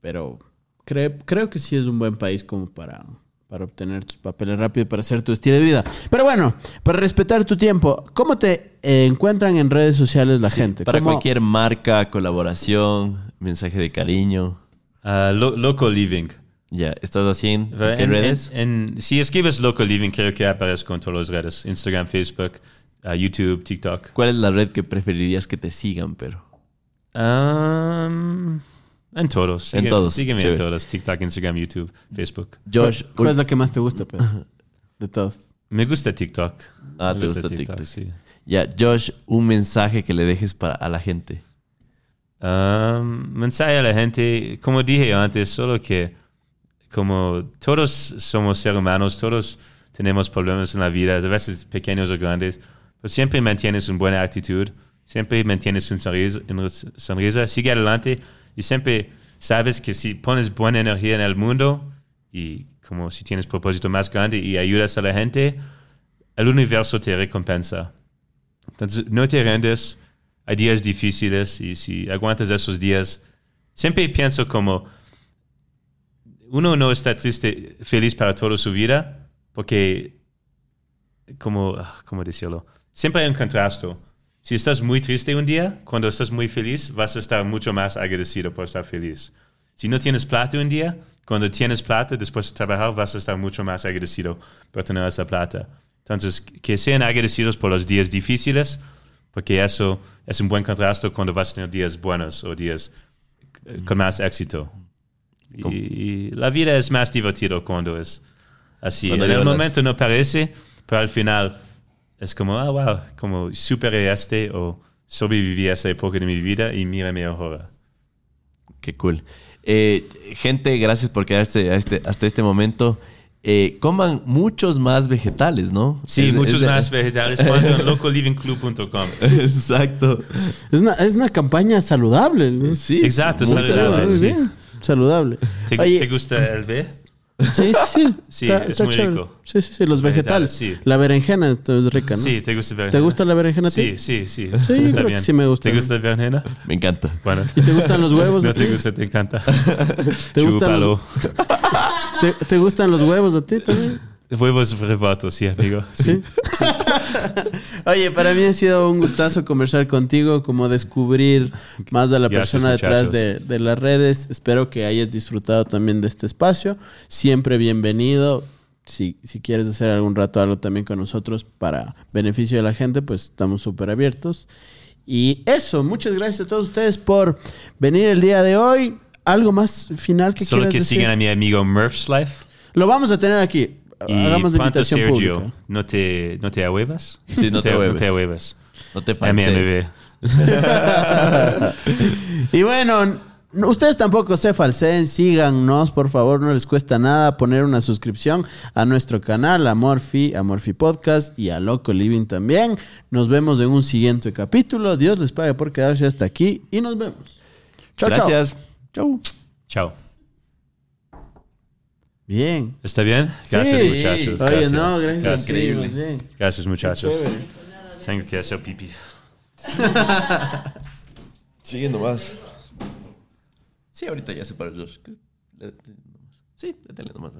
Pero cre- creo que sí es un buen país como para, para obtener tus papeles rápido, para hacer tu estilo de vida. Pero bueno, para respetar tu tiempo, ¿cómo te eh, encuentran en redes sociales la gente? Para ¿Cómo- cualquier marca, colaboración, mensaje de cariño. Ah, lo- local living. Ya, ¿estás así en, En, en redes? en- en- si escribes local living, creo que aparezco en todas las redes. Instagram, Facebook, ah, YouTube, TikTok. ¿Cuál es la red que preferirías que te sigan, pero? Um, en todos. En Sigue- todos, Sígueme en chévere. todos. TikTok, Instagram, YouTube, Facebook. Josh, ¿Cuál es la que más te gusta, Pedro? De todos. Me gusta TikTok. Ah, Me te gusta TikTok. sí. ya, Josh, un mensaje que le dejes para a la gente. Um, mensaje a la gente, como dije antes, solo que como todos somos seres humanos, todos tenemos problemas en la vida, a veces pequeños o grandes, pero siempre mantienes una buena actitud, siempre mantienes una sonrisa, una sonrisa, sigue adelante y siempre sabes que si pones buena energía en el mundo y como si tienes propósito más grande y ayudas a la gente, el universo te recompensa. Entonces, no te rendes. Hay días difíciles y si aguantas esos días, siempre pienso como uno no está triste, feliz para toda su vida, porque, como, ah, ¿cómo decirlo? Siempre hay un contraste. Si estás muy triste un día, cuando estás muy feliz, vas a estar mucho más agradecido por estar feliz. Si no tienes plata un día, cuando tienes plata después de trabajar, vas a estar mucho más agradecido por tener esa plata. Entonces, que sean agradecidos por los días difíciles, porque eso es un buen contraste cuando vas a tener días buenos o días eh, con más éxito. Y la vida es más divertida cuando es así. Cuando en el momento no parece, pero al final es como, ah, wow, como superé este o sobreviví a esa época de mi vida y mírame ahora. Qué cool. Eh, gente, gracias por quedarse a este, hasta este momento. Eh, coman muchos más vegetales, ¿no? Sí, Es- muchos es más vegetales. Cuando en locallivingclub.com. Exacto. Es una, es una campaña saludable. ¿no? Sí. Exacto, saludable, Muy sí. Saludable. ¿Te, Oye, te gusta el B? Sí, sí, sí. Sí, es muy chévere. rico. Sí, sí, sí. Los vegetales. Vegetales, sí. La berenjena entonces, es rica, ¿no? Sí, ¿te gusta el ¿Te gusta la berenjena a ti? Sí, sí, sí. Sí, Está creo que sí me gusta. ¿Te gusta el berenjena? Me encanta. Bueno. ¿Y te gustan los huevos? No te gusta, te encanta. ¿Te gustan los, Chúpalo. te, te gustan los huevos a ti también? Huevos rebatos, sí, amigo. Sí. Oye, para mí ha sido un gustazo conversar contigo, como descubrir más de la Gracias, persona detrás de, de las redes. Espero que hayas disfrutado también de este espacio. Siempre bienvenido. Si, si quieres hacer algún rato algo también con nosotros para beneficio de la gente, pues estamos súper abiertos. Y eso, muchas gracias a todos ustedes por venir el día de hoy. ¿Algo más final que Solo quieras que decir? sigan a mi amigo Murph's Life. Lo vamos a tener aquí. Y Hagamos la invitación Sergio. pública. ¿No te, ¿No te ahuevas? Sí, no te No ahueves. te ahuevas. No te y bueno, no- ustedes tampoco se falseen, síganos, por favor, no les cuesta nada poner una suscripción a nuestro canal, a Morphy, a Morphy Podcast y a Loco Living también. Nos vemos en un siguiente capítulo. Dios les pague por quedarse hasta aquí y nos vemos. Chao, chao. Gracias. Chau. Chao. Bien. ¿Está bien? Gracias, Sí. muchachos. Oye, Gracias. no, gracias. Gracias, Increíble. Bien. Gracias, muchachos. Tengo que hacer pipí. Sigue nomás. Sí, ahorita ya se para Josh. Sí, déjale nomás.